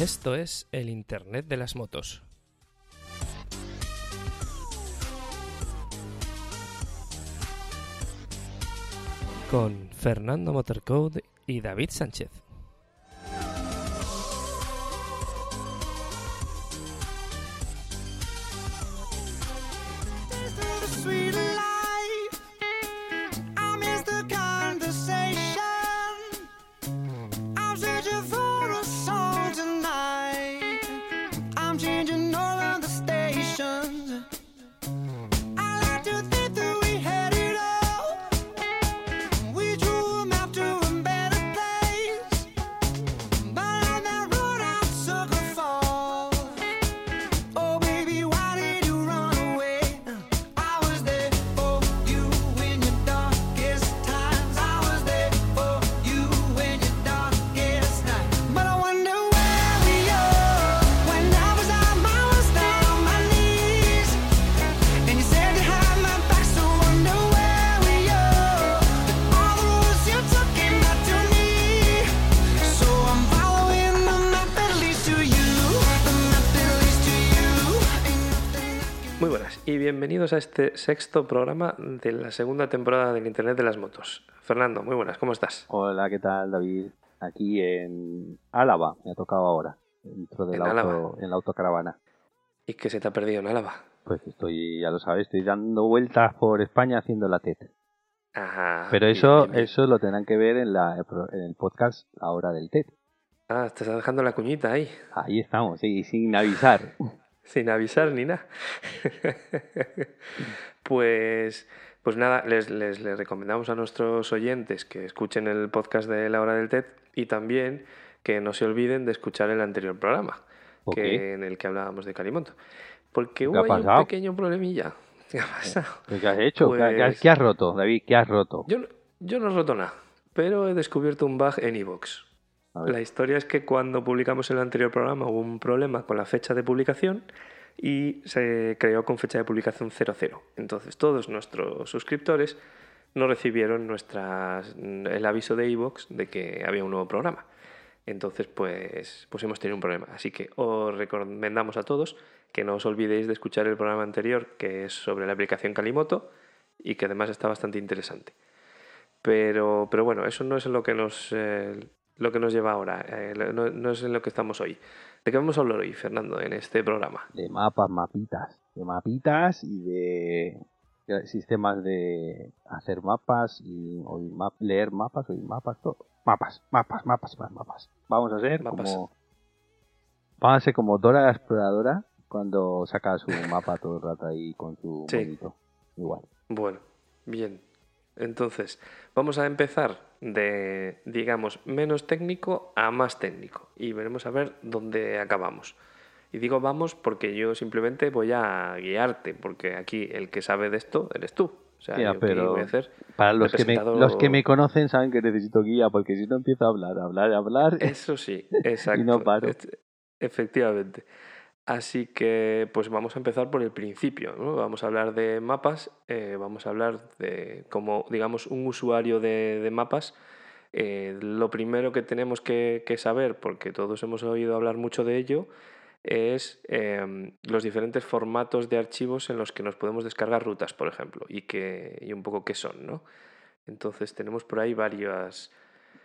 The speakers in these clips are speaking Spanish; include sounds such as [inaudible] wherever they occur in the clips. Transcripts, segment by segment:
Esto es el Internet de las motos. Con Fernando Motorcode y David Sánchez. Bienvenidos a este sexto programa de la segunda temporada del Internet de las motos. Fernando, muy buenas, ¿cómo estás? Hola, ¿qué tal, David? Aquí en Álava, me ha tocado ahora, dentro del En auto, en la autocaravana. ¿Y qué se te ha perdido en Álava? Pues estoy, ya lo sabes, estoy dando vueltas por España haciendo la TED. Ajá. Pero eso, bien, bien. eso lo tendrán que ver en, la, en el podcast La Hora del TED. Ah, te estás dejando la cuñita ahí, Ahí estamos, sí, sin avisar. [laughs] sin avisar ni nada. [laughs] pues, pues nada, les, les, les recomendamos a nuestros oyentes que escuchen el podcast de La Hora del TED y también que no se olviden de escuchar el anterior programa, ¿Por que, en el que hablábamos de Calimoto. Porque ¿Qué hubo ahí un pequeño problemilla. ¿Qué ha pasado? ¿Qué has hecho? ¿Qué, has, Pues- qué has roto, David? ¿Qué has roto? Yo, no- yo no he roto nada, pero he descubierto un bug en iVoox. La historia es que cuando publicamos el anterior programa hubo un problema con la fecha de publicación y se creó con fecha de publicación 00. Entonces todos nuestros suscriptores no recibieron nuestras, el aviso de iVoox de que había un nuevo programa. Entonces, pues, pues hemos tenido un problema. Así que os recomendamos a todos que no os olvidéis de escuchar el programa anterior, que es sobre la aplicación Calimoto y que además está bastante interesante. Pero, pero bueno, eso no es lo que nos, eh, lo que nos lleva ahora, eh, no, no es en lo que estamos hoy. ¿De qué vamos a hablar hoy, Fernando, en este programa? De mapas, mapitas. De mapitas y de sistemas de hacer mapas y map- leer mapas, oír mapas, todo. Mapas, mapas, mapas, más mapas. Vamos a Mapas. como. Vamos a ser como Dora la exploradora cuando saca su [laughs] mapa todo el rato ahí con su Sí. Igual. Bueno, bien. Entonces, vamos a empezar de, digamos, menos técnico a más técnico y veremos a ver dónde acabamos. Y digo vamos porque yo simplemente voy a guiarte, porque aquí el que sabe de esto eres tú. O sea, aquí pero- voy a hacer Para los que, me, los que me conocen saben que necesito guía porque si no empiezo a hablar, a hablar, a hablar. Eso sí, [laughs] exacto. paro. Es- Efectivamente. Así que, pues vamos a empezar por el principio. Vamos a hablar de mapas, eh, vamos a hablar de como, digamos, un usuario de, mapas. eh, lo primero que tenemos que, que saber, porque todos hemos oído hablar mucho de ello, es em, los diferentes formatos de archivos en los que nos podemos descargar rutas, por ejemplo, y, que, y un poco qué son, ¿no? Entonces tenemos por ahí varias,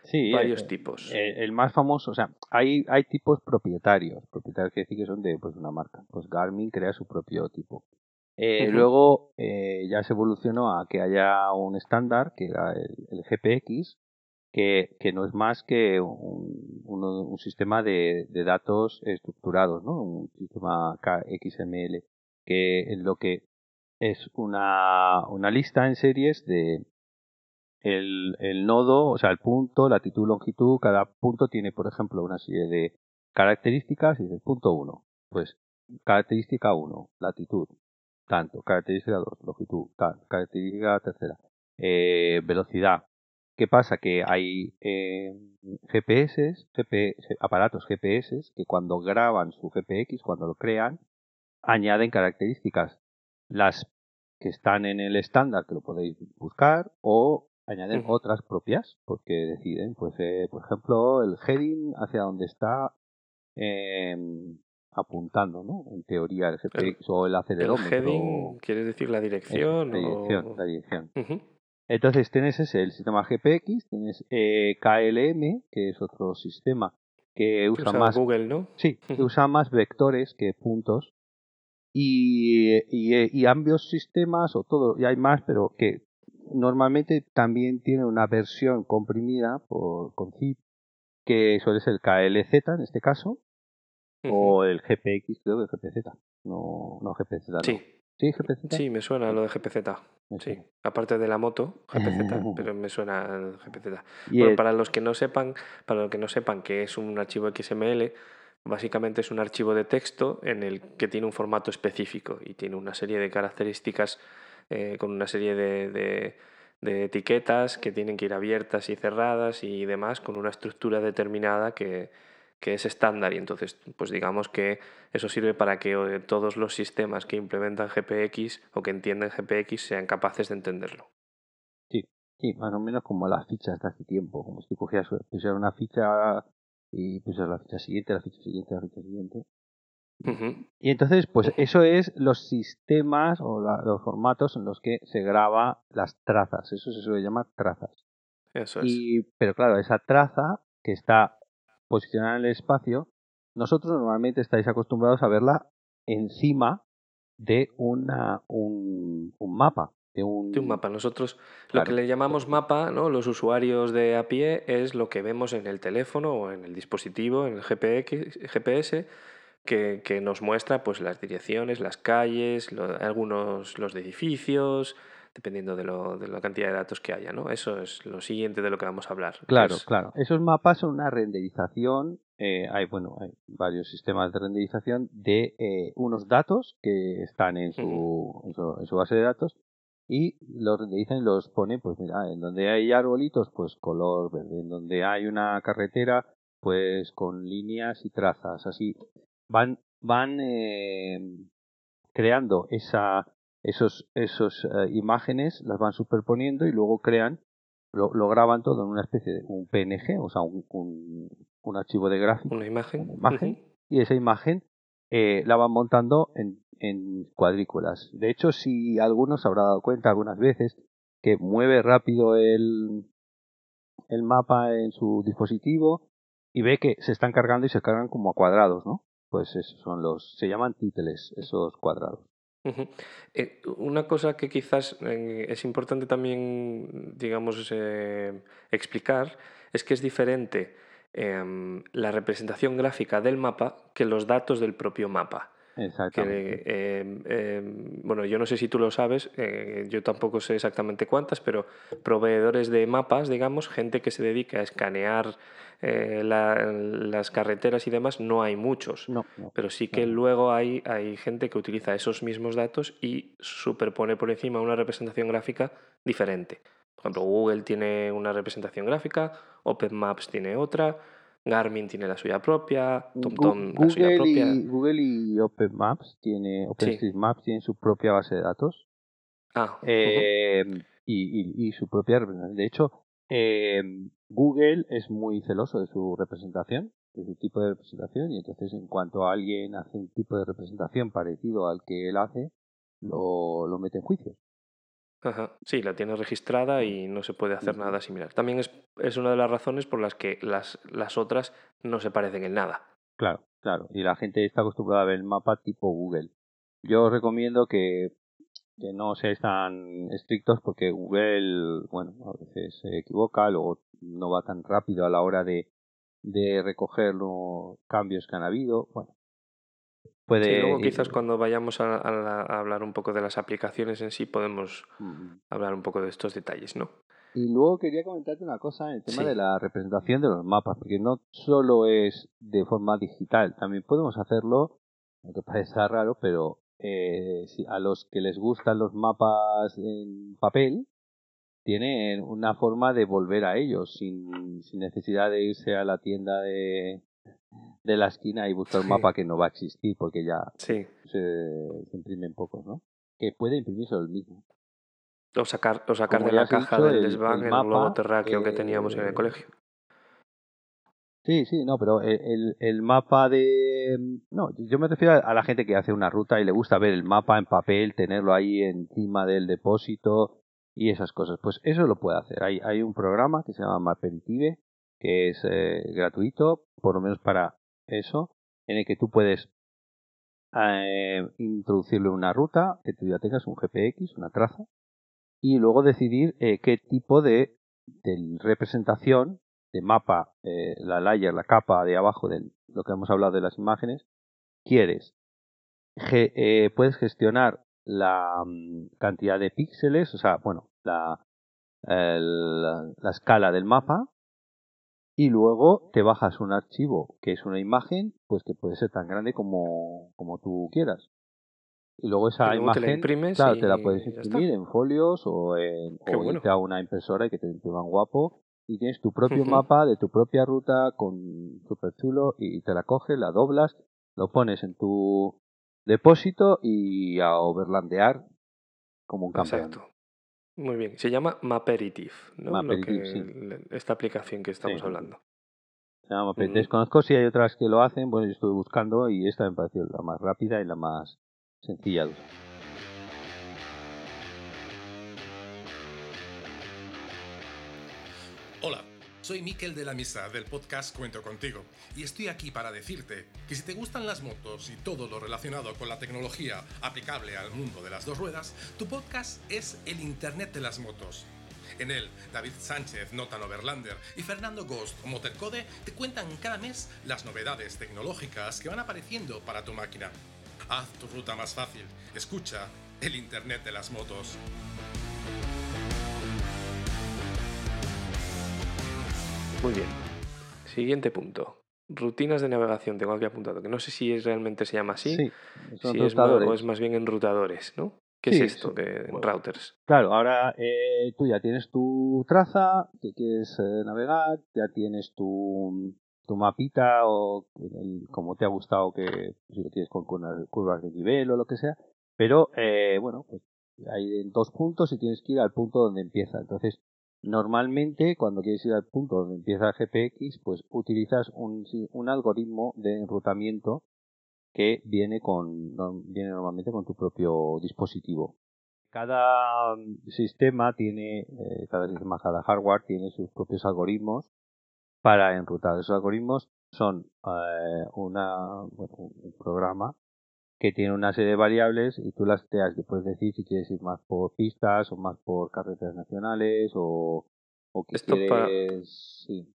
Sí, varios eh, tipos. Eh, el más famoso, o sea, hay, hay tipos propietarios. Propietarios quiere decir que son de pues, una marca. Pues Garmin crea su propio tipo. Eh. Luego eh, ya se evolucionó a que haya un estándar, que era el, el GPX, que, que no es más que un, sistema de, de datos estructurados, ¿no? Un sistema XML, que es lo que es una, una lista en series de el, el nodo, o sea, el punto, latitud, longitud, cada punto tiene, por ejemplo, una serie de características y dice punto 1, pues característica 1, latitud, tanto, característica 2, longitud, tal, característica tercera, eh, velocidad. ¿Qué pasa? Que hay eh, GPS, GP, aparatos GPS, que cuando graban su GPX, cuando lo crean, añaden características. Las que están en el estándar, que lo podéis buscar, o añaden otras propias, porque deciden, pues, eh, por ejemplo, el heading hacia donde está eh, apuntando, ¿no? En teoría el GPX o el El acelerómetro. heading, ¿quieres decir la dirección? la dirección, o- la dirección. Ujú. Entonces tienes ese, el sistema GPX, tienes eh, KLM, que es otro sistema que usa Usa más Google, ¿no? Sí, que usa más vectores que puntos. Y, y, y ambos sistemas, o todo, y hay más, pero que normalmente también tiene una versión comprimida por, con zip, que suele ser el KLZ en este caso, o el GPX, creo que GPZ. No, no GPZ, no. Sí, ¿Sí, GPZ? sí, me suena lo de GPZ. Sí, aparte de la moto, GPZ, [laughs] pero me suena el GPZ. Y Bueno, el- para los que no sepan, para los que no sepan que es un archivo XML, básicamente es un archivo de texto en el que tiene un formato específico y tiene una serie de características eh, con una serie de, de- de etiquetas que tienen que ir abiertas y cerradas y demás con una estructura determinada que, que es estándar y entonces pues digamos que eso sirve para que eh, todos los sistemas que implementan GPX o que entienden GPX sean capaces de entenderlo. Sí, más o menos como las fichas de hace tiempo, como si cogías una ficha y pusieras la ficha siguiente, la ficha siguiente, la ficha siguiente. Y entonces, pues eso es los sistemas o la- los formatos en los que se graba las trazas. Eso se suele llamar trazas. Eso es. Y, pero claro, esa traza que está posicionada en el espacio, nosotros normalmente estáis acostumbrados a verla encima de una, un, un mapa. De un, de un mapa. Nosotros lo que le llamamos mapa, ¿no? Los usuarios de a pie es lo que vemos en el teléfono o en el dispositivo, en el GPX, GPS, que, que nos muestra pues las direcciones, las calles, lo- algunos los edificios, dependiendo de, lo- de la cantidad de datos que haya, ¿no? Eso es lo siguiente de lo que vamos a hablar. Claro, claro. Esos mapas son una renderización. eh, hay, bueno, hay varios sistemas de renderización de eh, unos datos que están en su, en su, en su base de datos y los renderizan y los ponen, pues mira, en donde hay arbolitos, pues color verde. En donde hay una carretera, pues con líneas y trazas. Así van, van eh, creando esa, esos, esos eh, imágenes, las van superponiendo y luego crean lo, lo graban todo en una especie de un PNG, o sea, un, un, un archivo de gráfico, Una imagen. una imagen, y esa imagen eh, la van montando en, en cuadrículas. De hecho, si alguno se habrá dado cuenta algunas veces que mueve rápido el, el mapa en su dispositivo y ve que se están cargando y se cargan como a cuadrados, ¿no? Pues esos son los, se llaman títeles, esos cuadrados. Eh, una cosa que quizás eh, es importante también, digamos, eh, explicar es que es diferente em, la representación gráfica del mapa que los datos del propio mapa. Que, em, em, bueno, yo no sé si tú lo sabes, eh, yo tampoco sé exactamente cuántas, pero proveedores de mapas, digamos, gente que se dedica a escanear eh, la- las carreteras y demás, no hay muchos. No, no. Pero sí que no. luego hay, hay gente que utiliza esos mismos datos y superpone por encima una representación gráfica diferente. Por ejemplo, Google tiene una representación gráfica, OpenMaps tiene otra, Garmin tiene la suya propia, TomTom la suya Google propia. y, Google y OpenMaps tiene, OpenStreetMaps tienen su propia base de datos Ah, eh, y, y- y su propia representación. De hecho, eh, Google es muy celoso de su representación, de su tipo de representación, y entonces en cuanto alguien hace un tipo de representación parecido al que él hace, lo, lo mete en juicios. Ajá, Sí, la tiene registrada y no se puede hacer nada similar. También es, es una de las razones por las que las, las otras no se parecen en nada. Claro, claro. Y la gente está acostumbrada a ver el mapa tipo Google. Yo os recomiendo que, que no seáis tan estrictos porque Google, bueno, a veces se equivoca, luego no va tan rápido a la hora de, de recoger los cambios que han habido. Bueno, puede. Sí, luego quizás cuando vayamos a, a la- a hablar un poco de las aplicaciones en sí podemos hablar un poco de estos detalles, ¿no? Y luego quería comentarte una cosa en el tema Sí. de la representación de los mapas, porque no solo es de forma digital, también podemos hacerlo, aunque parezca raro, pero eh, a los que les gustan los mapas en papel, tienen una forma de volver a ellos sin, sin necesidad de irse a la tienda de, de la esquina y buscar un Sí. mapa que no va a existir porque ya Sí. se, se imprimen pocos, ¿no? Que puede imprimirse el mismo. O sacar, o sacar Como de la caja del el- desván el el, globo terráqueo que teníamos en eh, el colegio. Sí, sí, no, pero el, el- el mapa de... No, yo me refiero a la gente que hace una ruta y le gusta ver el mapa en papel, tenerlo ahí encima del depósito y esas cosas. Pues eso lo puede hacer. Hay, hay un programa que se llama Maperitive, que es eh, gratuito, por lo menos para eso, en el que tú puedes eh, introducirle una ruta, que tú ya tengas un GPX, una traza, y luego decidir eh, qué tipo de, representación de mapa, eh, la layer, la capa de abajo de lo que hemos hablado de las imágenes, quieres. Puedes gestionar la mm, cantidad de píxeles, o sea, bueno, la, la escala del mapa, y luego te bajas un archivo que es una imagen, pues que puede ser tan grande como, como tú quieras. Y luego esa Y luego te la imagen, imprimes claro, te la puedes imprimir en folios o, en, o bueno. irte a una impresora y que te impriman guapo. Y tienes tu propio mapa de tu propia ruta con súper chulo y te la coges, la doblas, lo pones en tu depósito y a overlandear como un campeón. Exacto. Muy bien. Se llama Maperitive, ¿no? Lo Maperitive, que- sí. Esta aplicación que estamos Sí. hablando. Se llama Maperitive. Ujú. Desconozco si hay otras que lo hacen, bueno, yo estuve buscando y esta me pareció la más rápida y la más sencilla soy Miquel de la Misa del podcast Cuento Contigo y estoy aquí para decirte que si te gustan las motos y todo lo relacionado con la tecnología aplicable al mundo de las dos ruedas, tu podcast es el Internet de las motos. En él, David Sánchez, Notan Overlander y Fernando Ghost, Motorcode, te cuentan cada mes las novedades tecnológicas que van apareciendo para tu máquina. Haz tu ruta más fácil. Escucha el Internet de las motos. Muy bien. Siguiente punto. Rutinas de navegación. Tengo aquí apuntado, que no sé si es- realmente se llama así, Sí, si es, o es más bien enrutadores, ¿no? ¿Qué Sí, es esto sí. de Bueno. routers? Claro, ahora eh, tú ya tienes tu traza que quieres eh, navegar, ya tienes tu, tu mapita o el- como te ha gustado que si lo quieres con curvas curvas de nivel o lo que sea, pero eh, bueno, pues hay dos puntos y tienes que ir al punto donde empieza. Entonces, normalmente cuando quieres ir al punto donde empieza GPX, pues utilizas un, un algoritmo de enrutamiento que viene con viene normalmente con tu propio dispositivo. Cada mm, sistema tiene, eh, cada sistema, cada hardware tiene sus propios algoritmos para enrutar. Esos algoritmos son eh, una, bueno, un programa que tiene una serie de variables y tú las te has- puedes decir si quieres ir más por pistas o más por carreteras nacionales o, o que Esto para- quieres... Sí.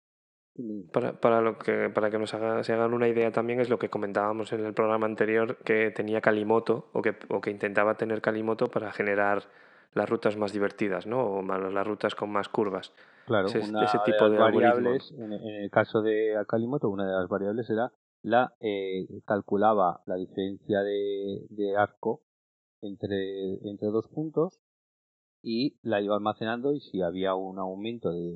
Para, para, lo que, para que nos haga, se hagan una idea también es lo que comentábamos en el programa anterior que tenía Kalimoto o que, o que intentaba tener Kalimoto para generar las rutas más divertidas, ¿no? O más, las rutas con más curvas. Claro, Ese- una ese de tipo de algoritmo. variables, en, en el caso de Akalimoto, una de las variables era la eh, calculaba la diferencia de, arco entre, entre dos puntos y la iba almacenando y si había un aumento de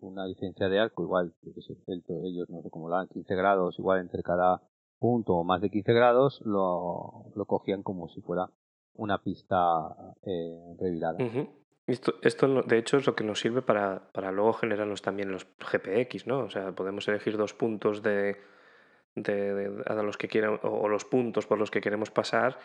una diferencia de arco, igual, ellos no sé cómo la dan, 15 grados, igual entre cada punto o más de 15 grados, lo, lo cogían como si fuera una pista eh, revirada. Ujú. Esto, esto, de hecho, es lo que nos sirve para, para luego generarnos también los GPX, ¿no? O sea, podemos elegir dos puntos de, de- a los que quieran, o, los puntos por los que queremos pasar,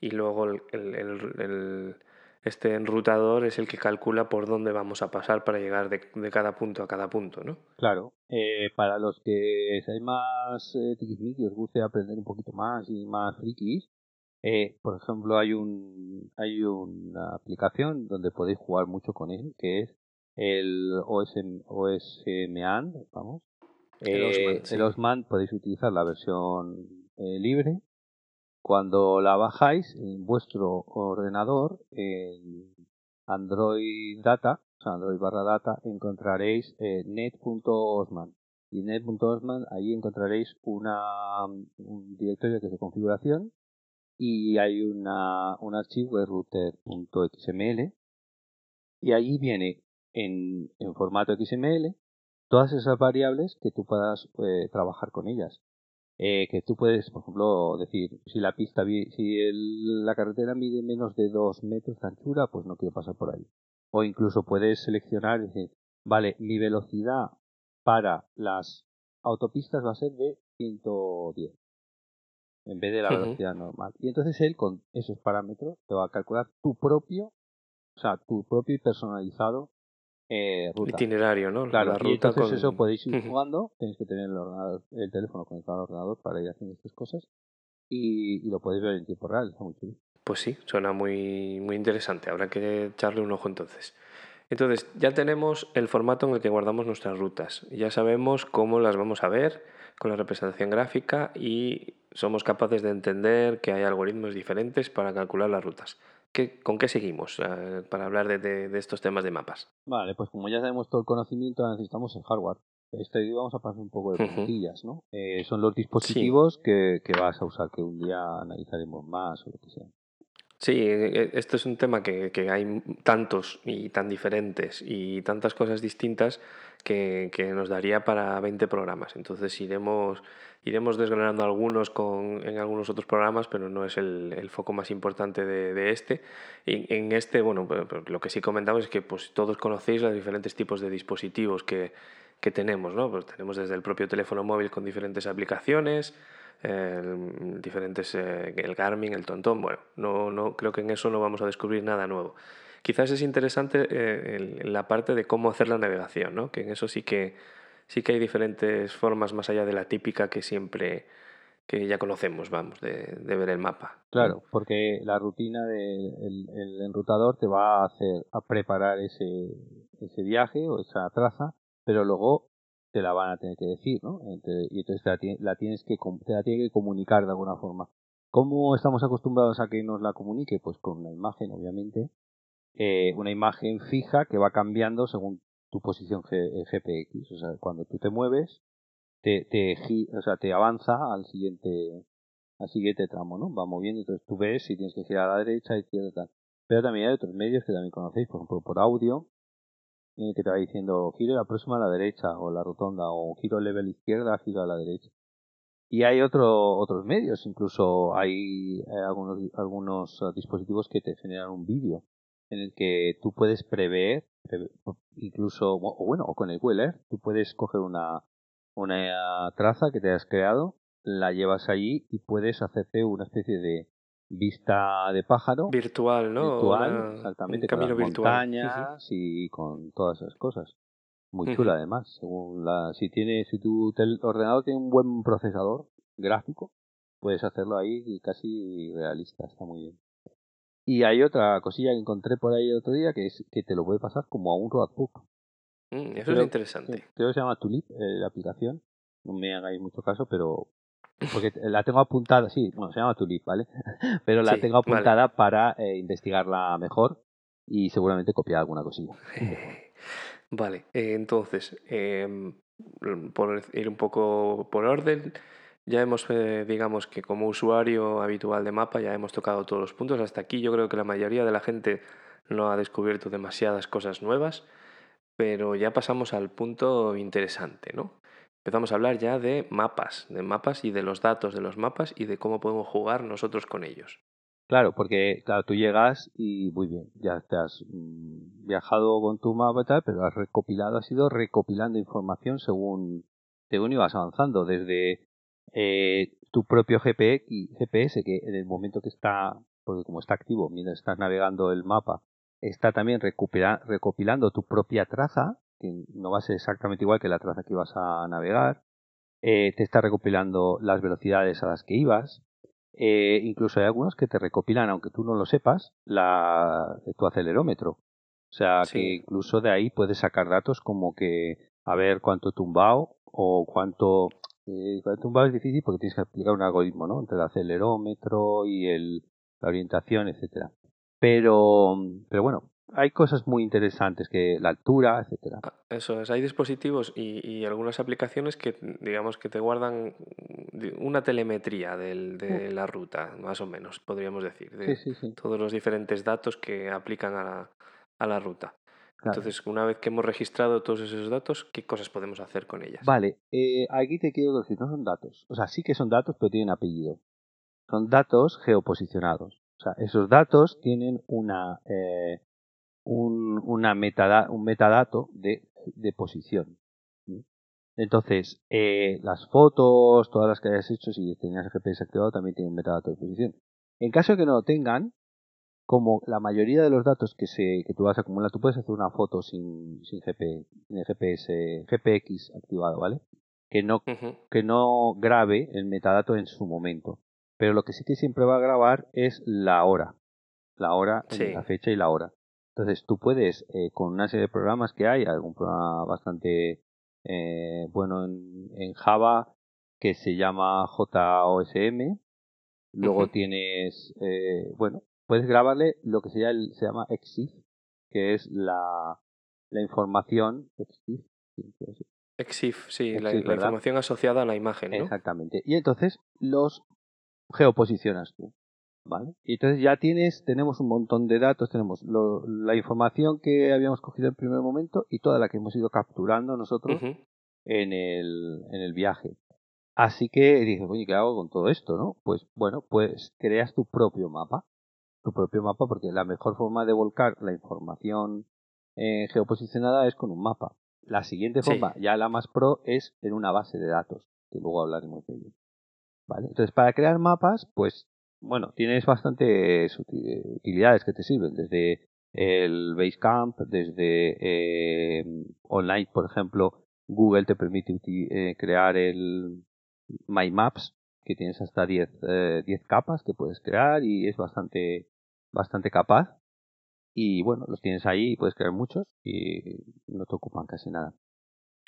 y luego el, el- este enrutador es el que calcula por dónde vamos a pasar para llegar de, de cada punto a cada punto, ¿no? Claro, eh, para los que seáis más eh, y os guste aprender un poquito más y más frikis, eh, por ejemplo, hay un hay una aplicación donde podéis jugar mucho con él, que es el OSM, OSMAN, vamos. El Eh, Osman, sí. el Osman podéis utilizar la versión eh, libre. Cuando la bajáis en vuestro ordenador, en Android Data, o sea, Android barra data, encontraréis eh, net.osman. Y net.osman, ahí encontraréis una, un directorio que es de configuración y hay una, un archivo de router.xml y allí viene en, en formato XML todas esas variables que tú puedas eh, trabajar con ellas. Eh, que tú puedes, por ejemplo, decir, si la pista, si el- la carretera mide menos de 2 metros de anchura, pues no quiero pasar por ahí. O incluso puedes seleccionar, y decir, vale, mi velocidad para las autopistas va a ser de 110 en vez de la velocidad normal. Y entonces él con esos parámetros te va a calcular tu propio, o sea, tu propio y personalizado eh, ruta. Itinerario, ¿no? Claro, La y ruta entonces con- eso podéis ir jugando, tenéis que tener el, ordenador, el teléfono conectado al ordenador para ir haciendo estas cosas y, y lo podéis ver en tiempo real, está muy chulo. Pues sí, suena muy, muy interesante. Habrá que echarle un ojo entonces. Entonces, ya tenemos el formato en el que guardamos nuestras rutas. Ya sabemos cómo las vamos a ver con la representación gráfica y somos capaces de entender que hay algoritmos diferentes para calcular las rutas. ¿Qué, ¿Con qué seguimos eh, para hablar de, de- de estos temas de mapas? Vale, pues como ya tenemos todo el conocimiento, necesitamos el hardware. Este día vamos a pasar un poco de puntillas, ¿no? Eh, son los dispositivos que, que vas a usar, que un día analizaremos más o lo que sea. Sí, esto es un tema que, que hay tantos y tan diferentes y tantas cosas distintas que, que nos daría para 20 programas. Entonces iremos, iremos desgranando algunos con, en algunos otros programas, pero no es el, el foco más importante de, de este. Y en este, bueno, pues, pues, lo que sí comentamos es que pues, todos conocéis los diferentes tipos de dispositivos que, que tenemos, ¿no? Pues tenemos desde el propio teléfono móvil con diferentes aplicaciones, el, diferentes, eh, el Garmin, el Tontón, bueno, no, no, creo que en eso no vamos a descubrir nada nuevo. Quizás es interesante eh, el- la parte de cómo hacer la navegación, ¿no? que en eso sí que, sí que hay diferentes formas más allá de la típica que siempre, que ya conocemos, vamos, de, de ver el mapa. Claro, porque la rutina del el, el enrutador te va a hacer a preparar ese, ese viaje o esa traza, pero luego te la van a tener que decir, ¿no? Y entonces te la, la tienes que te la tiene que comunicar de alguna forma. ¿Cómo estamos acostumbrados a que nos la comunique? Pues con una imagen, obviamente, eh, una imagen fija que va cambiando según tu posición G- eh, GPX. O sea, cuando tú te mueves, te, te, o sea, te avanza al siguiente al siguiente tramo, ¿no? Va moviendo, entonces tú ves si tienes que girar a la derecha, izquierda, tal. Pero también hay otros medios que también conocéis, por ejemplo, por audio, en el que te va diciendo giro la próxima a la derecha, o la rotonda, o giro level izquierda, giro a la derecha. Y hay otro, otros medios, incluso hay eh, algunos, algunos eh, dispositivos que te generan un vídeo en el que tú puedes prever, preve- incluso, o bueno, o con el Earth, tú puedes coger una, una traza que te has creado, la llevas allí y puedes hacerte una especie de vista de pájaro Virtual, ¿no? virtual, Una- exactamente, un con camino las virtual. montañas y con todas esas cosas. Muy chula además, según la, si tiene, si tu ordenador tiene un buen procesador gráfico, puedes hacerlo ahí y casi realista, está muy bien. Y hay otra cosilla que encontré por ahí el otro día que es que te lo puede pasar como a un roadbook. Mm, eso Creo- es interesante. Creo que se llama Tulip, eh, la aplicación. No me hagáis mucho caso, pero porque la tengo apuntada, sí, bueno, se llama Tulip, ¿vale? [laughs] pero la Sí, tengo vale. apuntada para eh, investigarla mejor y seguramente copiar alguna cosilla. [laughs] Vale, eh, entonces, em, por ir un poco por orden, ya hemos, eh, digamos que como usuario habitual de mapa, ya hemos tocado todos los puntos. Hasta aquí yo creo que la mayoría de la gente no ha descubierto demasiadas cosas nuevas, pero ya pasamos al punto interesante, ¿no? Empezamos a hablar ya de mapas, de mapas y de los datos de los mapas y de cómo podemos jugar nosotros con ellos. Claro, porque claro, tú llegas y muy bien, ya te has mm, viajado con tu mapa y tal, pero has recopilado, has ido recopilando información según, según ibas avanzando, desde eh, tu propio GPS, que en el momento que está, porque como está activo mientras estás navegando el mapa, está también recupera- recopilando tu propia traza, que no va a ser exactamente igual que la traza que ibas a navegar, eh, te está recopilando las velocidades a las que ibas, eh, incluso hay algunos que te recopilan, aunque tú no lo sepas, la, tu acelerómetro. O sea, Sí. que incluso de ahí puedes sacar datos como que a ver cuánto tumbao o cuánto... Eh, cuánto tumbao es difícil porque tienes que aplicar un algoritmo, ¿no? Entre el acelerómetro y el, la orientación, etcétera. Pero, pero bueno, hay cosas muy interesantes que la altura, etcétera. Ah, Eso es, hay dispositivos y, y algunas aplicaciones que, digamos, que te guardan una telemetría del- de la ruta, más o menos, podríamos decir, de Sí, sí, sí. todos los diferentes datos que aplican a la, a la ruta. Claro. Entonces, una vez que hemos registrado todos esos datos, ¿qué cosas podemos hacer con ellas? Vale, eh, aquí te quiero decir, no son datos. O sea, sí que son datos, pero tienen apellido. Son datos geoposicionados. O sea, esos datos tienen una, eh, un, una metada- un metadato de, de posición. ¿sí? Entonces, eh, las fotos, todas las que hayas hecho, si tenías el GPS activado, también tienen metadatos de posición. En caso de que no lo tengan, como la mayoría de los datos que se que tú vas a acumular, tú puedes hacer una foto sin, sin, GP, sin GPS, GPX activado, ¿vale? Que no, que no grabe el metadato en su momento. Pero lo que sí que siempre va a grabar es la hora. La hora, Sí. la fecha y la hora. Entonces tú puedes, eh, con una serie de programas que hay, algún programa bastante eh, bueno en, en Java que se llama JOSM. Luego tienes, eh, bueno, puedes grabarle lo que se llama, el- se llama EXIF, que es la, la información. EXIF, sí. EXIF, la, información asociada a la imagen, ¿no? Exactamente. Y entonces los geoposicionas tú. ¿Vale? Y entonces ya tienes, tenemos un montón de datos, tenemos lo- la información que habíamos cogido en primer momento y toda la que hemos ido capturando nosotros en el, en el viaje. Así que dices, oye, ¿qué hago con todo esto? ¿no? Pues bueno, pues creas tu propio mapa. Tu propio mapa, porque la mejor forma de volcar la información eh, geoposicionada es con un mapa. La siguiente Sí. forma, ya la más pro, es en una base de datos, que luego hablaremos de ello. ¿Vale? Entonces, para crear mapas, pues, bueno, tienes bastantes uti- utilidades que te sirven, desde el Basecamp, desde eh, online, por ejemplo, Google te permite eh, crear el My Maps, que tienes hasta 10 eh, 10 capas que puedes crear y es bastante bastante capaz. Y bueno, los tienes ahí y puedes crear muchos y no te ocupan casi nada.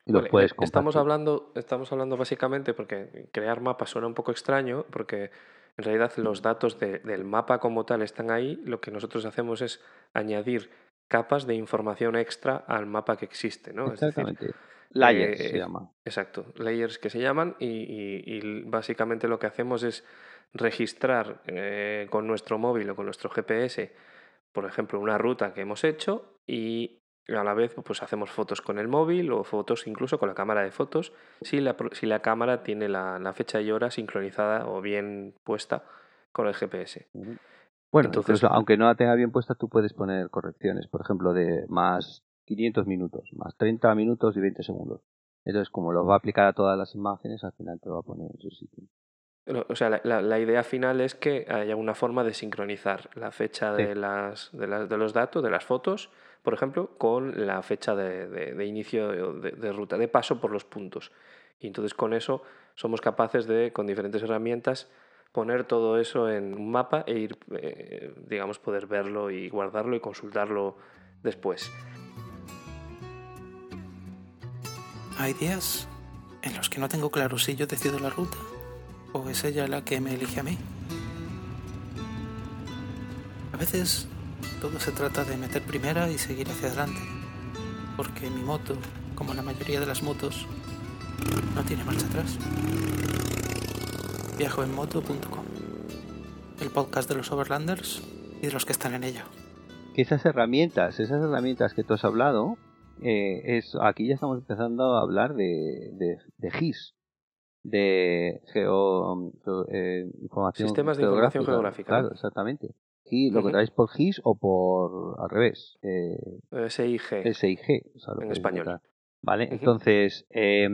Y los Vale, puedes eh, estamos hablando, estamos hablando básicamente porque crear mapas suena un poco extraño, porque en realidad los datos de- del mapa como tal están ahí. Lo que nosotros hacemos es añadir capas de información extra al mapa que existe, ¿no? Es decir, Exactamente. Layers eh, se llama. Exacto, layers que se llaman y, y- y básicamente lo que hacemos es registrar eh, con nuestro móvil o con nuestro GPS, por ejemplo, una ruta que hemos hecho y a la vez pues hacemos fotos con el móvil o fotos incluso con la cámara de fotos si la, si la cámara tiene la, la fecha y hora sincronizada o bien puesta con el GPS. Bueno, Entonces- incluso aunque no la tenga bien puesta, tú puedes poner correcciones, por ejemplo, de más 500 minutos, más 30 minutos y 20 segundos. Entonces, como lo va a aplicar a todas las imágenes, al final te lo va a poner en su sitio. O sea, la, la- la idea final es que haya una forma de sincronizar la fecha Sí. de, las, de, las- de los datos, de las fotos, por ejemplo, con la fecha de, de- de inicio de, de ruta, de paso por los puntos. Y entonces con eso somos capaces de, con diferentes herramientas, poner todo eso en un mapa e ir, eh, digamos, poder verlo y guardarlo y consultarlo después. Hay días en los que no tengo claro si yo decido la ruta o es ella la que me elige a mí. A veces todo se trata de meter primera y seguir hacia adelante, porque mi moto, como la mayoría de las motos, no tiene marcha atrás. Viajoenmoto.com, el podcast de los overlanders y de los que están en ella. Que esas herramientas, esas herramientas que tú has hablado, eh, es aquí ya estamos empezando a hablar de, de, de GIS, de geo, geo- eh, información Sistemas de información geográfica, Claro, ¿no? exactamente. Y lo que traéis por GIS o por al revés, eh, SIG. SIG, o sea, lo En español. Vale, entonces eh,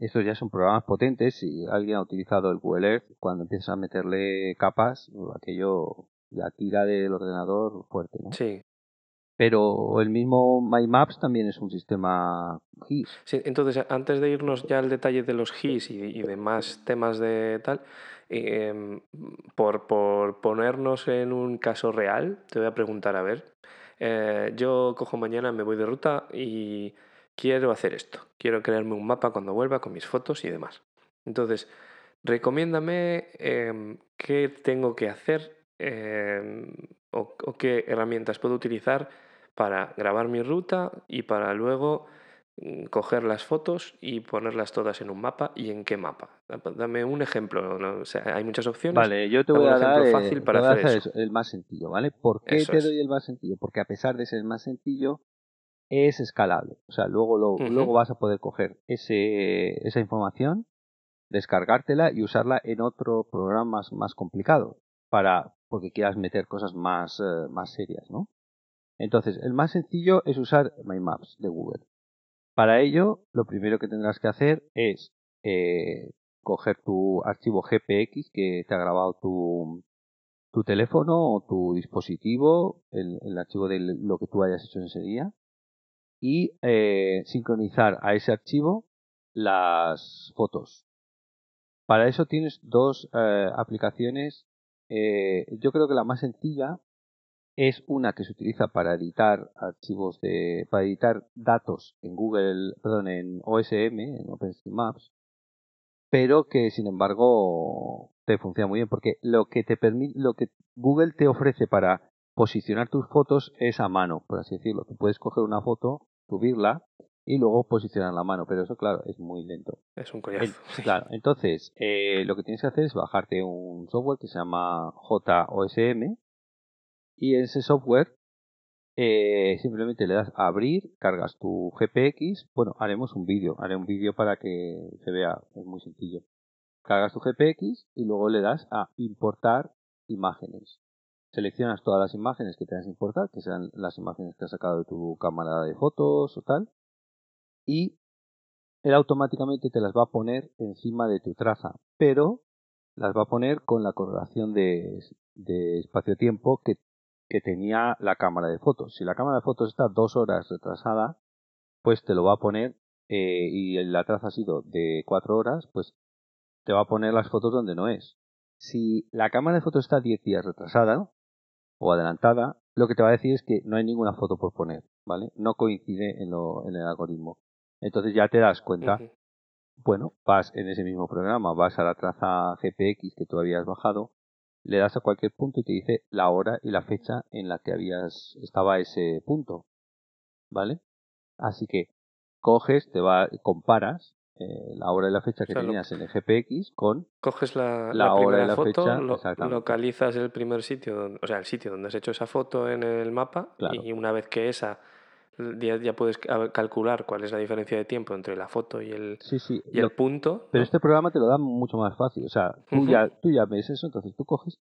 estos ya son programas potentes. Si alguien ha utilizado el Google Earth, cuando empiezas a meterle capas, aquello ya tira del ordenador fuerte, ¿no? Sí, Pero el mismo My Maps también es un sistema GIS. Sí, entonces, antes de irnos ya al detalle de los GIS y, y de más temas de tal, em, por, por ponernos en un caso real, te voy a preguntar, a ver, eh, yo cojo mañana, me voy de ruta y quiero hacer esto, quiero crearme un mapa cuando vuelva con mis fotos y demás. Entonces, recomiéndame em, qué tengo que hacer em, o, o qué herramientas puedo utilizar para grabar mi ruta y para luego mm, coger las fotos y ponerlas todas en un mapa y en qué mapa. Dame un ejemplo. ¿no? O sea, hay muchas opciones. Vale, yo te Dame voy un a dar ejemplo eh, fácil para hacer hacer eso. el más sencillo, ¿vale? ¿Por qué Eso te es. doy el más sencillo? Porque a pesar de ser más sencillo, es escalable. O sea, luego, lo, luego vas a poder coger ese, esa información, descargártela y usarla en otro programa más, más complicado para porque quieras meter cosas más, eh, más serias, ¿no? Entonces, el más sencillo es usar My Maps de Google. Para ello, lo primero que tendrás que hacer es eh, coger tu archivo GPX que te ha grabado tu, tu teléfono o tu dispositivo, el, el archivo de lo que tú hayas hecho en ese día, y eh, sincronizar a ese archivo las fotos. Para eso tienes dos eh, aplicaciones. eh, yo creo que la más sencilla es una que se utiliza para editar archivos de, para editar datos en Google, perdón, en OSM, en OpenStreetMaps, pero que sin embargo te funciona muy bien porque lo que te permite, lo que Google te ofrece para posicionar tus fotos es a mano, por así decirlo. Tú puedes coger una foto, subirla y luego posicionar la mano, pero eso claro es muy lento. Es un En- coñazo. claro, entonces eh, lo que tienes que hacer es bajarte un software que se llama JOSM y en ese software eh, simplemente le das a abrir, cargas tu GPX, bueno, haremos un vídeo, haré un vídeo para que se vea, es muy sencillo. Cargas tu GPX y luego le das a importar imágenes. Seleccionas todas las imágenes que tengas que importar, que sean las imágenes que has sacado de tu cámara de fotos o tal, y él automáticamente te las va a poner encima de tu traza, pero las va a poner con la correlación de, espacio-tiempo que, que tenía la cámara de fotos. Si la cámara de fotos está dos horas retrasada, pues te lo va a poner eh, y la traza ha sido de cuatro horas, pues te va a poner las fotos donde no es. Si la cámara de fotos está 10 días retrasada o adelantada, lo que te va a decir es que no hay ninguna foto por poner, ¿vale? No coincide en, lo, en el algoritmo. Entonces ya te das cuenta bueno, vas en ese mismo programa, vas a la traza GPX que tú habías bajado, le das a cualquier punto y te dice la hora y la fecha en la que habías estaba ese punto, ¿vale? Así que coges, te va, comparas eh, la hora y la fecha que O sea, lo- tenías en el GPX con Coges la, La la hora y primera la foto, fecha, lo- localizas el primer sitio, donde- o sea, el sitio donde has hecho esa foto en el mapa Claro. y una vez que esa ya, ya puedes ca- calcular cuál es la diferencia de tiempo entre la foto y el, sí, sí, y lo- el punto. Pero este programa te lo da mucho más fácil. O sea, tú, ya, tú ya ves eso, entonces tú coges,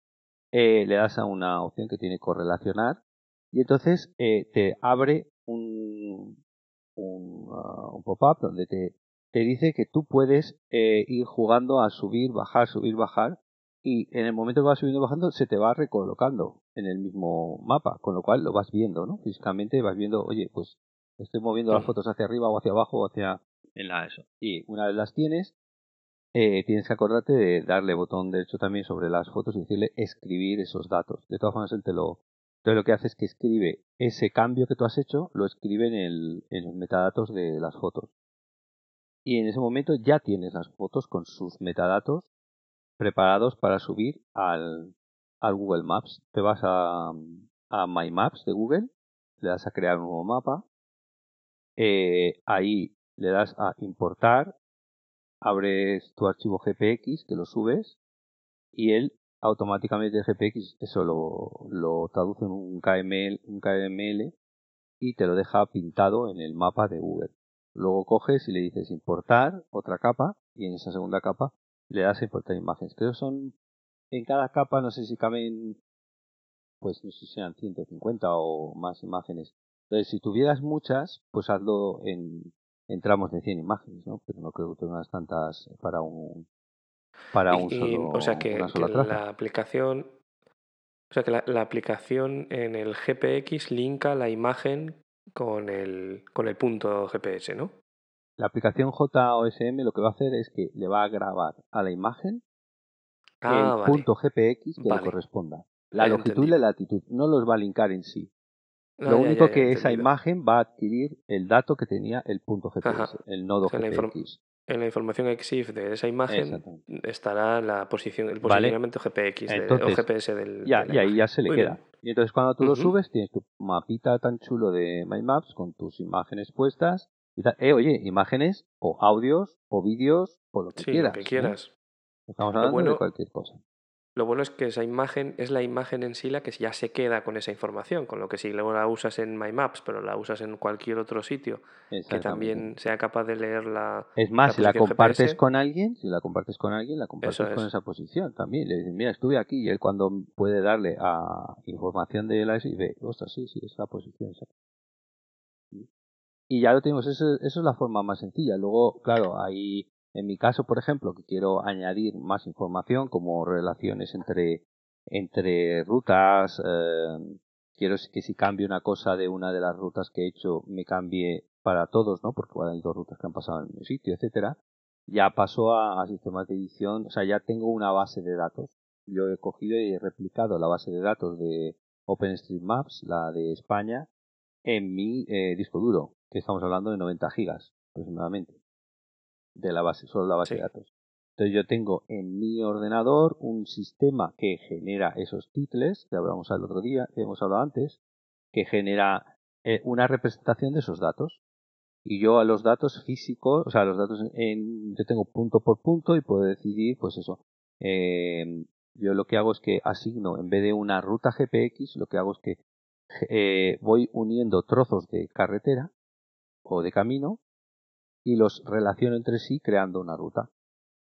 eh, le das a una opción que tiene correlacionar y entonces eh, te abre un, un, ah, un pop-up donde te, te dice que tú puedes eh, ir jugando a subir, bajar, subir, bajar y en el momento que vas subiendo y bajando se te va recolocando en el mismo mapa, con lo cual lo vas viendo, ¿no? Físicamente vas viendo, oye, pues estoy moviendo las fotos hacia arriba o hacia abajo o hacia en la eso. Y una vez las tienes, eh, tienes que acordarte de darle botón derecho también sobre las fotos y decirle escribir esos datos. De todas formas, él te lo, entonces lo que hace es que escribe ese cambio que tú has hecho, lo escribe en, el, en los metadatos de las fotos. Y en ese momento ya tienes las fotos con sus metadatos preparados para subir al, al Google Maps. Te vas a, a My Maps de Google, le das a crear un nuevo mapa, eh, ahí le das a importar, abres tu archivo GPX que lo subes y él automáticamente el GPX eso lo, lo traduce en un KML, un KML y te lo deja pintado en el mapa de Google. Luego coges y le dices importar otra capa y en esa segunda capa le das a importar imágenes. Creo que son en cada capa no sé si caben pues no sé si sean 150 o más imágenes. Entonces si tuvieras muchas pues hazlo en, en tramos de 100 imágenes, ¿no? Pero no creo que tengas tantas para un para un Y- solo o sea que, la aplicación o sea que la, la aplicación en el GPX linka la imagen con el con el punto GPS, ¿no? La aplicación JOSM lo que va a hacer es que le va a grabar a la imagen Ah, el vale. punto GPX que Vale. le corresponda. La Ya longitud y la latitud. No los va a linkar en sí. Ah, Lo ya, único ya, que esa entendido. imagen va a adquirir el dato que tenía el punto GPS, Ajá. el nodo O sea, la inform- GPX. En la información EXIF de esa imagen estará la posición, el Vale. posicionamiento GPX de- Entonces, o GPS del. Ya, de y ahí ya se le Muy queda. bien. Y entonces cuando tú lo subes, tienes tu mapita tan chulo de My Maps con tus imágenes puestas. Y tal. Eh, oye, imágenes o audios o vídeos o lo que Sí, quieras. lo que ¿eh? quieras. Estamos hablando de cualquier cosa. Lo bueno es que esa imagen es la imagen en sí la que ya se queda con esa información, con lo que si luego la usas en My Maps, pero la usas en cualquier otro sitio que también sea capaz de leer la... Es más, la si la compartes GPS. con alguien, si la compartes con alguien, la compartes con es. esa posición también. Le dices, mira, estuve aquí y él cuando puede darle a información de la y ve, ostras, sí, sí, es la posición. exacta". y ya lo tenemos. Eso, eso es la forma más sencilla. Luego, claro, hay, en mi caso, por ejemplo, que quiero añadir más información como relaciones entre, entre rutas, eh, quiero que si cambio una cosa de una de las rutas que he hecho, me cambie para todos, ¿no? Porque hay dos rutas que han pasado en el mismo sitio, etcétera. Ya paso a, sistemas de edición, o sea, ya tengo una base de datos. Yo he cogido y he replicado la base de datos de OpenStreetMaps, la de España, en mi eh, disco duro, que estamos hablando de 90 gigas aproximadamente, de la base, solo la base Sí. de datos. Entonces yo tengo en mi ordenador un sistema que genera esos titles, que hablamos el otro día, que hemos hablado antes, que genera eh, una representación de esos datos. Y yo a los datos físicos, o sea, a los datos en, yo tengo punto por punto y puedo decidir, pues eso. eh, yo lo que hago es que asigno, en vez de una ruta GPX, lo que hago es que eh, voy uniendo trozos de carretera o de camino y los relaciono entre sí creando una ruta.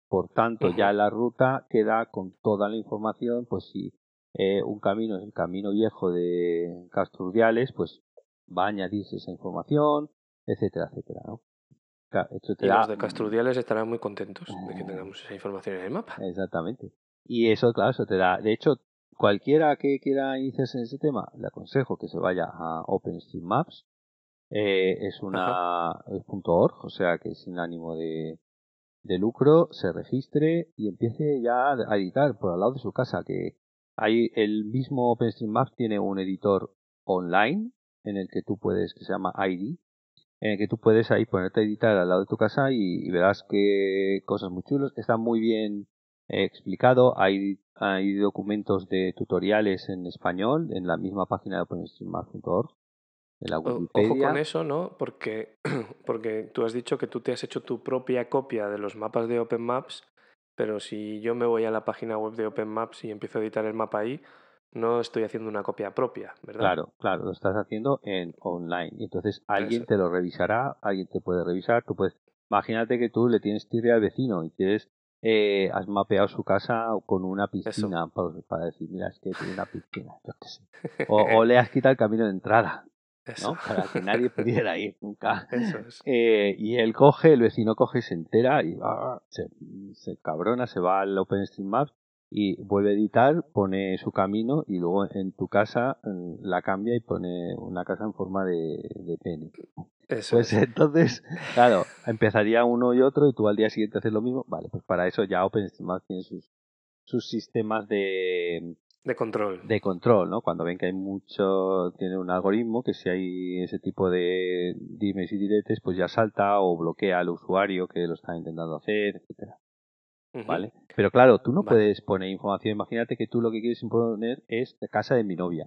Por tanto, ya la ruta queda con toda la información, pues si eh, un camino es el camino viejo de Castrurdiales, pues va a añadirse esa información, etcétera, etcétera, ¿no? Claro, esto te Y da- los de Castrudiales estarán muy contentos de que Eh. tengamos esa información en el mapa. Exactamente. Y eso, claro, eso te da. De hecho, cualquiera que quiera iniciarse en ese tema, le aconsejo que se vaya a OpenStreetMaps. Eh, es una es punto .org, o sea que sin ánimo de, de lucro, se registre y empiece ya a editar por al lado de su casa. Que hay el mismo OpenStreetMaps tiene un editor online en el que tú puedes, que se llama ID, en el que tú puedes ahí ponerte a editar al lado de tu casa y, y verás que cosas muy chulas. Está muy bien eh, explicado. Hay, hay documentos de tutoriales en español en la misma página de OpenStreetMaps.org, la Ojo con eso, ¿no? Porque, [clears throat] porque tú has dicho que tú te has hecho tu propia copia de los mapas de Open Maps, pero si yo me voy a la página web de Open Maps y empiezo a editar el mapa ahí, no estoy haciendo una copia propia, ¿verdad? Claro, claro, lo estás haciendo en online. Entonces alguien Eso. te lo revisará, alguien te puede revisar. Tú puedes, imagínate que tú le tienes tirria al vecino y quieres, eh, has mapeado su casa con una piscina para, para decir, mira, es que tiene una piscina, yo qué sé. [laughs] O, o le has quitado el camino de entrada, Eso. ¿no? Para que nadie pudiera ir nunca. [laughs] Eso es. Eh, y él coge, el vecino coge, se entera y ah, se, se cabrona, se va al OpenStreetMaps y vuelve a editar, pone su camino y luego en tu casa mm, la cambia y pone una casa en forma de, de pene. Eso Pues es. entonces, [laughs] claro, empezaría uno y otro y tú al día siguiente haces lo mismo. Vale, pues para eso ya OpenStreetMaps tiene sus, sus sistemas de, De control. de control, ¿no? Cuando ven que hay mucho, tiene un algoritmo que si hay ese tipo de dimes y diretes, pues ya salta o bloquea al usuario que lo está intentando hacer, etcétera. ¿vale? Pero claro, tú no Vale. puedes poner información. Imagínate que tú lo que quieres poner es la casa de mi novia.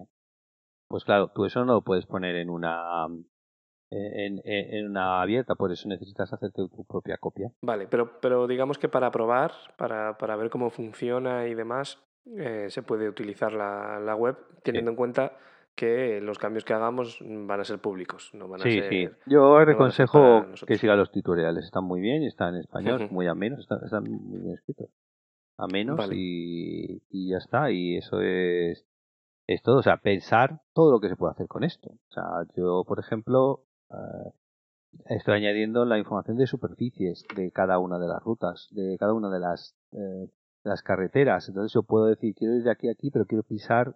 Pues claro, tú eso no lo puedes poner en una en, en- en una abierta, por eso necesitas hacerte tu propia copia. Vale, pero, pero digamos que para probar, para, para ver cómo funciona y demás, eh, se puede utilizar la, la web teniendo en cuenta que los cambios que hagamos van a ser públicos, no van a Sí, ser... sí. Yo ser aconsejo para que siga los tutoriales. Están muy bien, están en español, muy amenos, están, están muy bien escritos. Amenos Vale. y, y ya está. Y eso es, es todo. O sea, pensar todo lo que se puede hacer con esto. O sea, yo, por ejemplo, eh, estoy añadiendo la información de superficies de cada una de las rutas, de cada una de las, eh, las carreteras. Entonces yo puedo decir, quiero ir de aquí a aquí, pero quiero pisar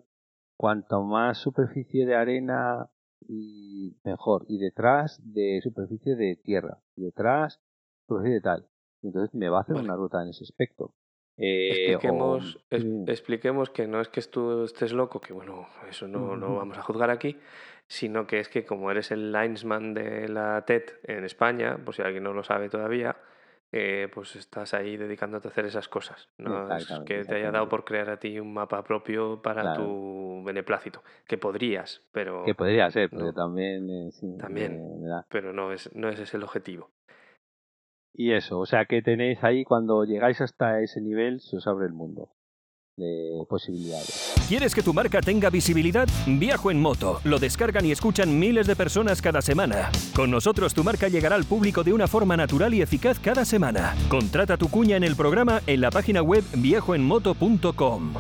cuanto más superficie de arena y mejor. Y detrás de superficie de tierra. Y detrás superficie de tal. Entonces me va a hacer Vale. una ruta en ese aspecto. Eh, Expliquemos, o- es- sí. expliquemos que no es que tú estés loco, que bueno, eso no lo Ujú. vamos a juzgar aquí, sino que es que como eres el linesman de la TED en España, por si alguien no lo sabe todavía, eh, pues estás ahí dedicándote a hacer esas cosas. No es que te haya dado por crear a ti un mapa propio para Claro. tu beneplácito, que podrías, pero, Que podría ser, porque No. también, eh, sí, También. da. pero no, es, no ese es el objetivo. Y eso, o sea que tenéis ahí cuando llegáis hasta ese nivel se os abre el mundo de posibilidades. ¿Quieres que tu marca tenga visibilidad? Viajo en moto. Lo descargan y escuchan miles de personas cada semana. Con nosotros tu marca llegará al público de una forma natural y eficaz cada semana. Contrata tu cuña en el programa en la página web viajoenmoto.com.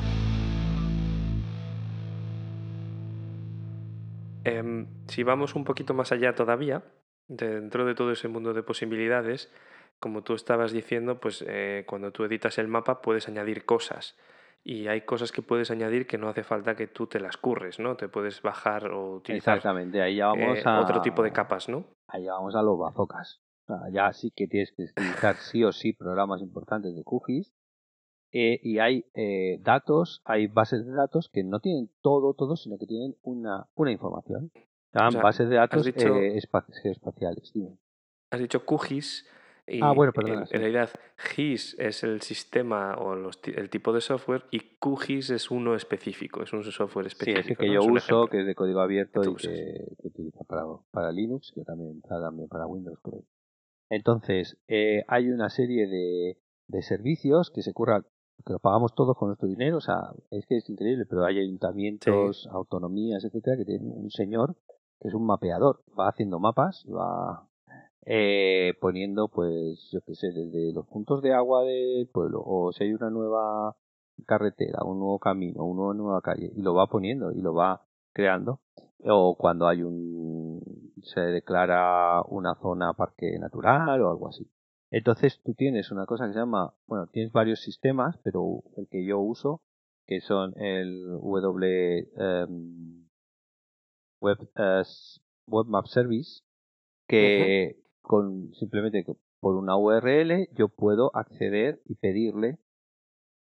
Em, si vamos un poquito más allá todavía, dentro de todo ese mundo de posibilidades, como tú estabas diciendo, pues eh, cuando tú editas el mapa puedes añadir cosas. Y hay cosas que puedes añadir que no hace falta que tú te las curres, ¿no? Te puedes bajar o utilizar Exactamente, ahí ya vamos eh, a... otro tipo de capas, ¿no? Ahí vamos a los bazocas. O sea, ya sí que tienes que utilizar sí o sí programas importantes de QGIS. eh, y hay eh, datos, hay bases de datos que no tienen todo, todo, sino que tienen una, una información. Llaman sea, bases de datos dicho- eh, dime. Has dicho QGIS y Ah, bueno, en- perdona, en, sí. realidad GIS es el sistema o los el tipo de software y QGIS es uno específico, es un software Sí, específico. ese que ¿no? yo Es uso, que es de código abierto y usas. que, que utiliza para, para Linux, que también, también para Windows, creo. Entonces, eh, hay una serie de, de servicios que se curran, que lo pagamos todos con nuestro dinero, o sea, es que es increíble, pero hay ayuntamientos, autonomías, etcétera, que tienen un señor que es un mapeador, va haciendo mapas, y va eh, poniendo, pues, yo qué sé, desde los puntos de agua del pueblo, o si hay una nueva carretera, un nuevo camino, una nueva calle, y lo va poniendo y lo va creando. O cuando hay un, se declara una zona parque natural o algo así. Entonces tú tienes una cosa que se llama, bueno, tienes varios sistemas, pero el que yo uso, que son el W em, Web, s- Web Map Service, que con simplemente por una URL yo puedo acceder y pedirle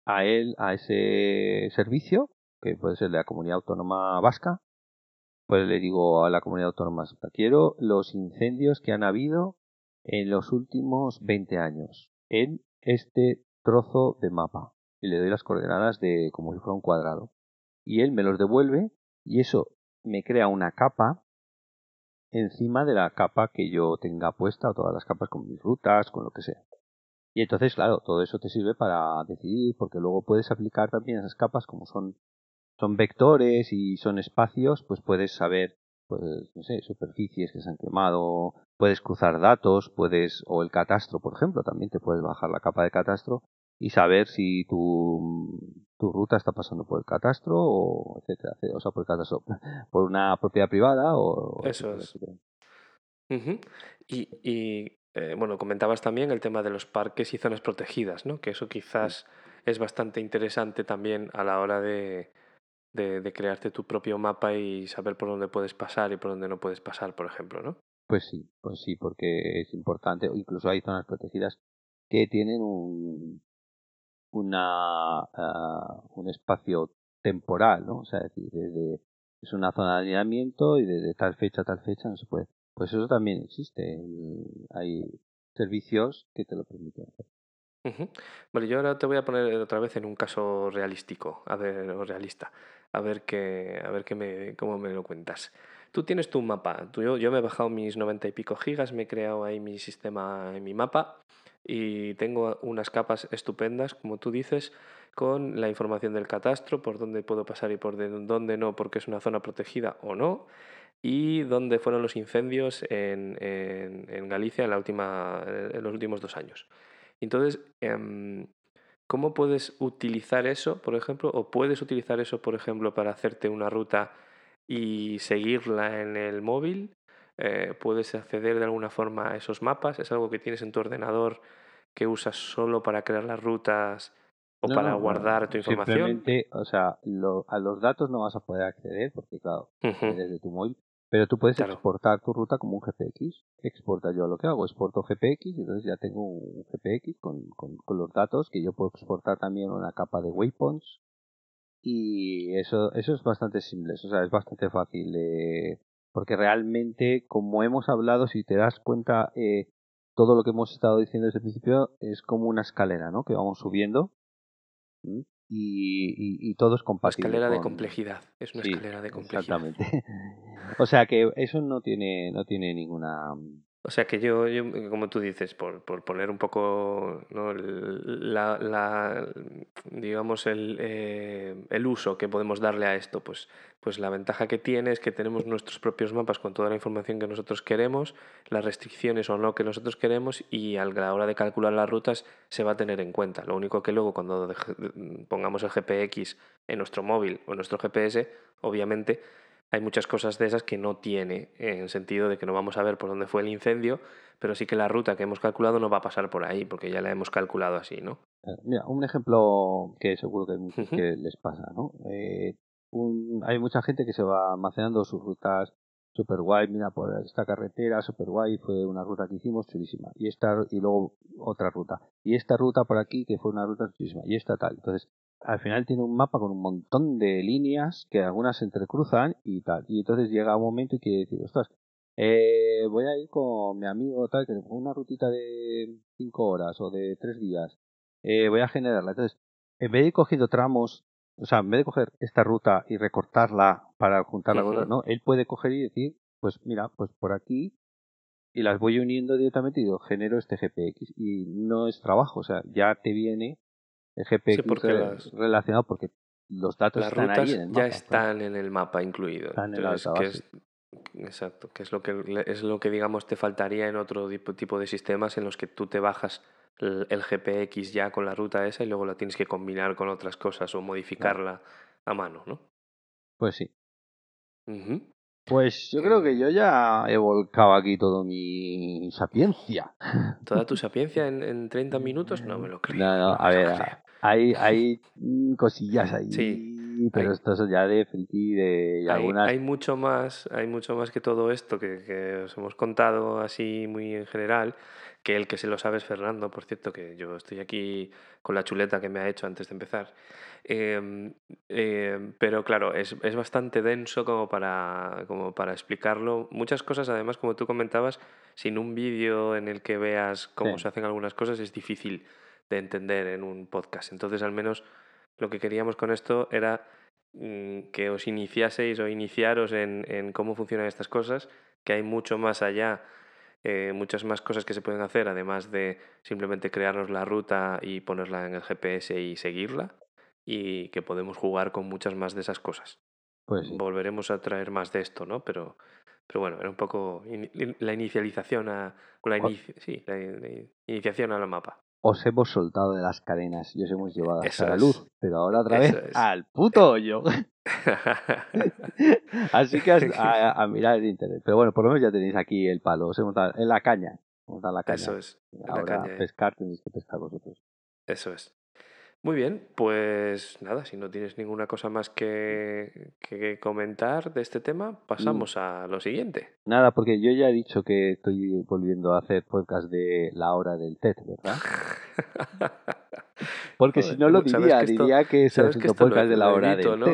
a él, a ese servicio, que puede ser de la comunidad autónoma vasca, pues le digo a la comunidad autónoma vasca, quiero los incendios que han habido en los últimos 20 años en este trozo de mapa. Y le doy las coordenadas de como si fuera un cuadrado. Y él me los devuelve y eso me crea una capa encima de la capa que yo tenga puesta o todas las capas con mis rutas, con lo que sea. Y entonces, claro, todo eso te sirve para decidir, porque luego puedes aplicar también esas capas como son, son vectores y son espacios, pues puedes saber, pues, no sé, superficies que se han quemado, puedes cruzar datos, puedes, o el catastro, por ejemplo, también te puedes bajar la capa de catastro y saber si tu, tu ruta está pasando por el catastro o etcétera, etcétera. o sea, por el catastro, [laughs] por una propiedad privada o Eso etcétera, es. etcétera. Y, y, eh, bueno, comentabas también el tema de los parques y zonas protegidas, ¿no? Que eso quizás es bastante interesante también a la hora de, de, de crearte tu propio mapa y saber por dónde puedes pasar y por dónde no puedes pasar, por ejemplo, ¿no? Pues sí, pues sí, porque es importante. o Incluso hay zonas protegidas que tienen un una ah, un espacio temporal, ¿no? O sea, es decir, desde es una zona de alineamiento y desde tal fecha a tal fecha no se puede. Pues eso también existe. hay servicios que te lo permiten hacer. Ujú. Vale, yo ahora te voy a poner otra vez en un caso realístico, a ver, o realista, a ver qué, a ver qué me, cómo me lo cuentas. Tú tienes tu mapa, tú, yo, yo me he bajado mis 90 y pico gigas, me he creado ahí mi sistema en mi mapa y tengo unas capas estupendas, como tú dices, con la información del catastro, por dónde puedo pasar y por de- dónde no, porque es una zona protegida o no, y dónde fueron los incendios en, en- en Galicia en, la última, en los últimos dos años. Entonces, em, ¿cómo puedes utilizar eso, por ejemplo? ¿O puedes utilizar eso, por ejemplo, para hacerte una ruta y seguirla en el móvil? Eh, ¿Puedes acceder de alguna forma a esos mapas? ¿Es algo que tienes en tu ordenador que usas solo para crear las rutas o No, para no, guardar tu información? Simplemente, o sea, lo- a los datos no vas a poder acceder porque, claro, desde tu móvil, pero tú puedes Claro. exportar tu ruta como un GPX. Exporta yo lo que hago, exporto GPX y entonces ya tengo un GPX con, con, con los datos que yo puedo exportar también una capa de waypoints y eso, eso es bastante simple, o sea, es bastante fácil de- porque realmente, como hemos hablado, si te das cuenta, eh, todo lo que hemos estado diciendo desde el principio es como una escalera, ¿no? Que vamos subiendo y, y, y todo es Una compatible. escalera de complejidad. Es una Sí, escalera de complejidad. Exactamente. [laughs] o sea que eso no tiene, no tiene ninguna. O sea que yo, yo, como tú dices, por, por poner un poco ¿no? la, la- digamos el, eh, el uso que podemos darle a esto, pues, pues la ventaja que tiene es que tenemos nuestros propios mapas con toda la información que nosotros queremos, las restricciones o no que nosotros queremos y a la hora de calcular las rutas se va a tener en cuenta. Lo único que luego cuando pongamos el GPX en nuestro móvil o en nuestro GPS, obviamente hay muchas cosas de esas que no tiene, en el sentido de que no vamos a ver por dónde fue el incendio, pero sí que la ruta que hemos calculado no va a pasar por ahí, porque ya la hemos calculado así, ¿no? Eh, Mira, un ejemplo que seguro que, hay muchos Ujú. que les pasa, ¿no? Eh, un- hay mucha gente que se va almacenando sus rutas super guay, mira, por esta carretera super guay fue una ruta que hicimos chulísima, y esta, y luego otra ruta, y esta ruta por aquí que fue una ruta chulísima, y esta tal. Entonces, al final tiene un mapa con un montón de líneas que algunas se entrecruzan y tal, y entonces llega un momento y quiere decir, ostras, eh, voy a ir con mi amigo tal, que una rutita de 5 horas o de 3 días, eh, voy a generarla. Entonces, en vez de ir cogiendo tramos, o sea, en vez de coger esta ruta y recortarla para juntarla con otra, ¿no? Él puede coger y decir, pues mira, pues por aquí y las voy uniendo directamente y digo, genero este GPX. Y no es trabajo, o sea, ya te viene el GPX porque las- relacionado porque los datos Las están rutas ahí en el ya están en el mapa incluido. Están en Entonces, que es, exacto, que es lo que es lo que digamos te faltaría en otro tipo, de sistemas en los que tú te bajas el, el GPX ya con la ruta esa y luego la tienes que combinar con otras cosas o modificarla a mano, ¿no? Pues sí. Ujú. Pues yo creo que yo ya he volcado aquí todo mi sapiencia. Toda tu sapiencia en, en 30 minutos no me lo creo. No, no, no a lo ver, hay, hay cosillas ahí, Sí, pero hay- esto es ya de friki de y Hay, algunas. hay mucho más, hay mucho más que todo esto que, que os hemos contado así muy en general, que el que se lo sabe es Fernando, por cierto, que yo estoy aquí con la chuleta que me ha hecho antes de empezar. Em, em, pero claro, es, es bastante denso como para, como para explicarlo. Muchas cosas, además, como tú comentabas, sin un vídeo en el que veas cómo Sí. se hacen algunas cosas, es difícil de entender en un podcast. Entonces, al menos lo que queríamos con esto era mm, que os iniciaseis o iniciaros en, en cómo funcionan estas cosas, que hay mucho más allá, eh, muchas más cosas que se pueden hacer, además de simplemente crearnos la ruta y ponerla en el GPS y seguirla, y que podemos jugar con muchas más de esas cosas. Pues sí. Volveremos a traer más de esto, ¿no? Pero, pero bueno, era un poco in- in- la inicialización a... La, inici- sí, la, la iniciación al mapa. Os hemos soltado de las cadenas y os hemos llevado hasta la luz, pero ahora otra vez es. al puto hoyo. [laughs] Así que a, a mirar el internet. Pero bueno, por lo menos ya tenéis aquí el palo, en la caña. La. Eso es. la Ahora caña, eh. pescar tenéis que pescar vosotros. Eso es. Muy bien, pues nada, si no tienes ninguna cosa más que, que comentar de este tema, pasamos a lo siguiente. Nada, porque yo ya he dicho que estoy volviendo a hacer podcast de la hora del TED, ¿verdad? [laughs] Porque si no lo ¿sabes diría, que esto- diría que es el lo, de la hora edito, del ¿no?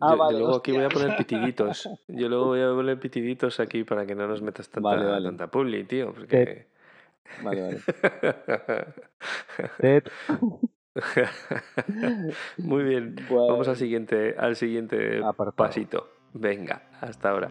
Ah, yo, vale, yo luego aquí voy a poner pitiditos. [laughs] Yo luego voy a poner pitiditos aquí para que no nos metas tanta, Vale, vale. tanta publi, tío. Porque... Vale, vale. TED. [laughs] Muy bien. Bueno. Vamos al siguiente, al siguiente Apartado. pasito. Venga, hasta ahora.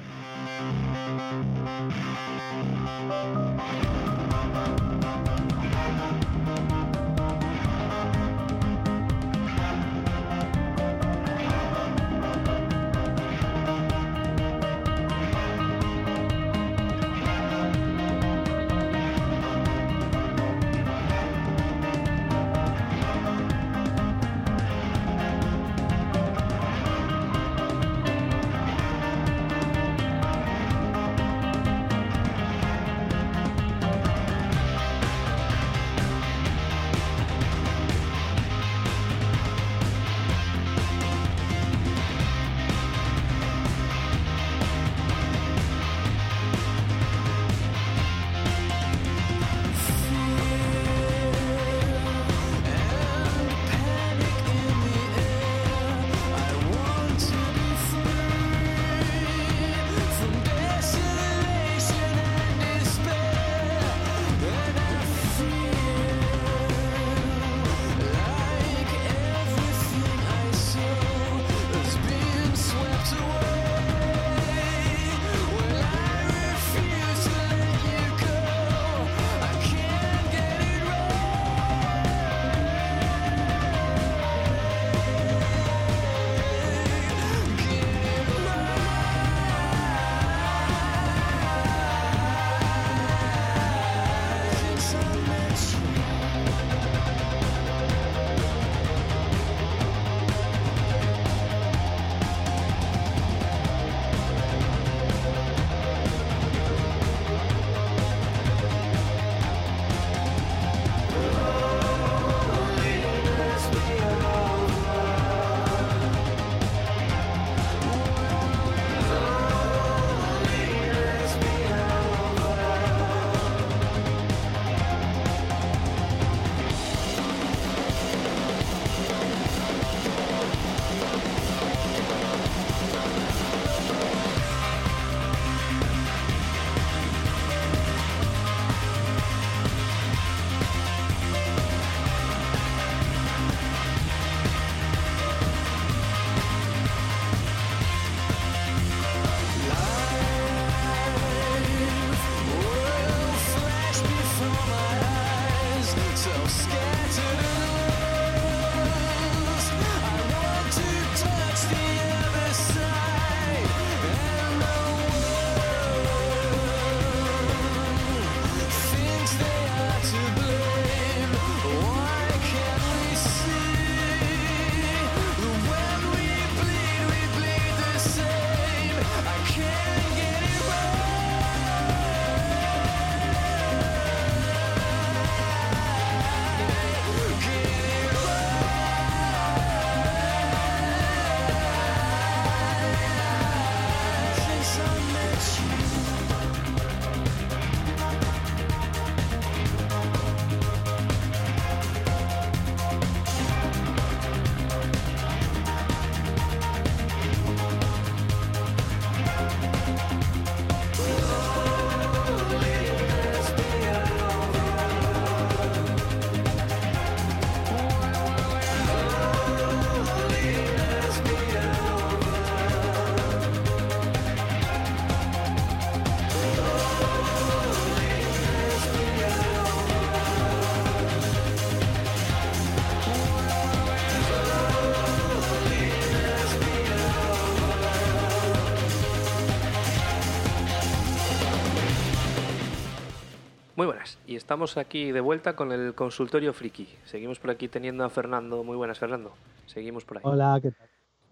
Y estamos aquí de vuelta con el consultorio friki. Seguimos por aquí teniendo a Fernando. Muy buenas, Fernando. Seguimos por ahí. Hola, ¿qué tal?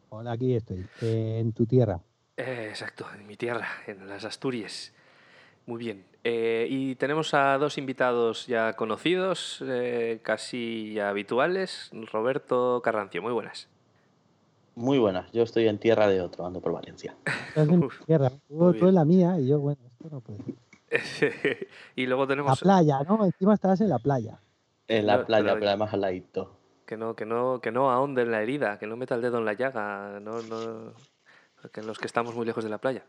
Hola, aquí estoy, eh, en tu tierra. Eh, exacto, en mi tierra, en las Asturias. Muy bien. Eh, y tenemos a dos invitados ya conocidos, eh, casi ya habituales. Roberto Carrancio, muy buenas. Muy buenas, yo estoy en tierra de otro, ando por Valencia. Estás en [laughs] tierra. Tú, tú en la mía y yo, bueno, esto no puede ser. [laughs] y luego La tenemos playa, ¿no? Encima estás en la playa. En la No, playa, pero- pero además al ladito. que no, que no, que no ahonde en la herida, que no meta el dedo en la llaga, no, no, que en los que estamos muy lejos de la playa.